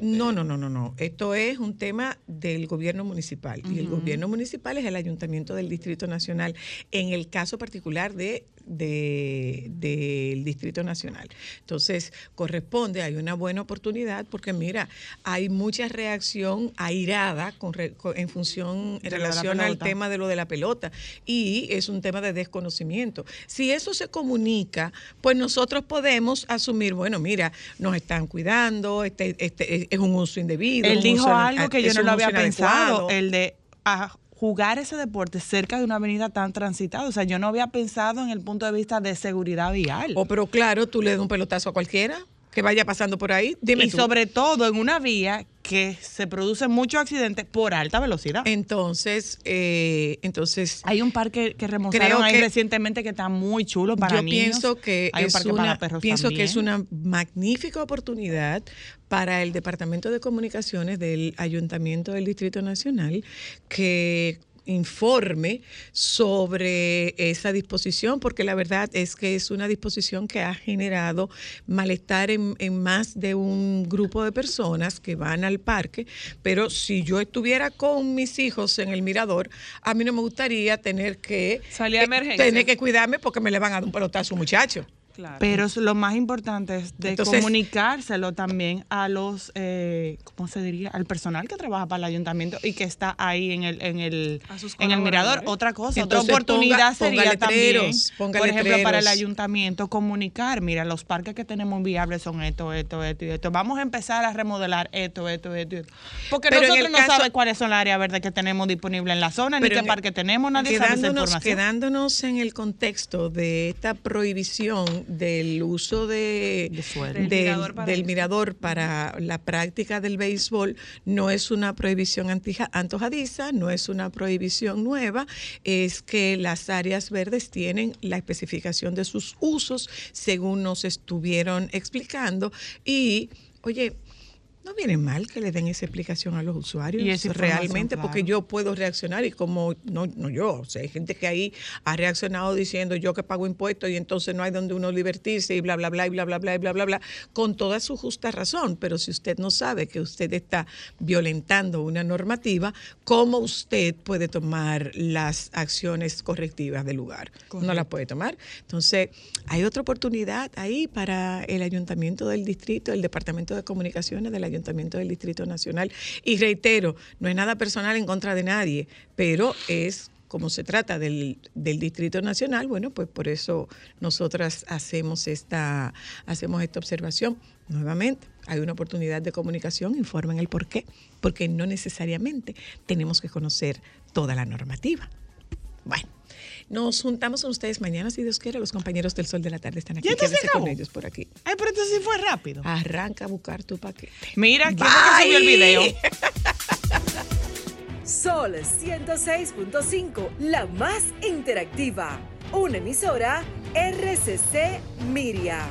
no, no, no, no, no. Esto es un tema del gobierno municipal. Y el gobierno municipal es el Ayuntamiento del Distrito Nacional. En el caso particular de de- del Distrito Nacional. Entonces, corresponde, hay una buena oportunidad porque mira, hay mucha reacción airada con con- en función, en De relación al tema de lo de la pelota y es un tema de desconocimiento. Si eso se comunica, pues nosotros podemos asumir, bueno, mira, nos están cuidando, este, este es un uso indebido. Él dijo uso- algo que yo no lo había pensado, el de ah, jugar ese deporte cerca de una avenida tan transitada. O sea, yo no había pensado en el punto de vista de seguridad vial. Oh, pero claro, tú le das un pelotazo a cualquiera que vaya pasando por ahí. Dime y tú. sobre todo en una vía que se producen muchos accidentes por alta velocidad. Entonces, eh, entonces Hay un parque que remozaron ahí que- recientemente que está muy chulo para yo niños. pienso que Hay un es parque una para perros pienso que es una magnífica oportunidad para el Departamento de Comunicaciones del Ayuntamiento del Distrito Nacional que informe sobre esa disposición, porque la verdad es que es una disposición que ha generado malestar en, en más de un grupo de personas que van al parque, pero si yo estuviera con mis hijos en el mirador, a mí no me gustaría tener que Salir a eh, emergencia. tener que cuidarme porque me le van a dar un pelotazo a un muchacho. Claro. Pero lo más importante es de Entonces- comunicárselo también a los, eh, ¿cómo se diría? Al personal que trabaja para el ayuntamiento y que está ahí en el, en el, en el mirador. Otra cosa, Entonces, otra oportunidad ponga- ponga sería también, letreros, ponga por ejemplo, para el ayuntamiento comunicar, mira, los parques que tenemos viables son esto, esto, esto y esto. Vamos a empezar a remodelar esto, esto, esto, esto. Porque Pero nosotros no caso- sabemos cuáles son las áreas verdes que tenemos disponibles en la zona, ni qué parque tenemos, nadie sabe esa información. quedándonos en el contexto de esta prohibición del uso de, del, mirador para del mirador para la práctica del béisbol no es una prohibición antija- antojadiza, no es una prohibición nueva, es que las áreas verdes tienen la especificación de sus usos según nos estuvieron explicando y, oye, no viene mal que le den esa explicación a los usuarios Y realmente, porque yo puedo reaccionar y como no, no yo, o sea, hay gente que ahí ha reaccionado diciendo yo que pago impuestos y entonces no hay donde uno divertirse y bla, bla, bla, y bla, bla, bla, y bla, bla, bla, con toda su justa razón. Pero si usted no sabe que usted está violentando una normativa, ¿cómo usted puede tomar las acciones correctivas del lugar? No las puede tomar. Entonces, hay otra oportunidad ahí para el Ayuntamiento del Distrito, el Departamento de Comunicaciones del Ayuntamiento del Distrito Nacional. Y reitero, no es nada personal en contra de nadie, pero es como se trata del, del Distrito Nacional, bueno, pues por eso nosotras hacemos esta, hacemos esta observación. Nuevamente, hay una oportunidad de comunicación, informen el por qué, porque no necesariamente tenemos que conocer toda la normativa. Bueno, nos juntamos con ustedes mañana, si Dios quiere. Los compañeros del Sol de la Tarde están aquí. ¿Ya se con ellos por aquí. Ay, pero esto sí fue rápido. Arranca a buscar tu paquete. Mira, ¿quién fue que subió el video? Sol 106.5, la más interactiva. Una emisora RCC Miria.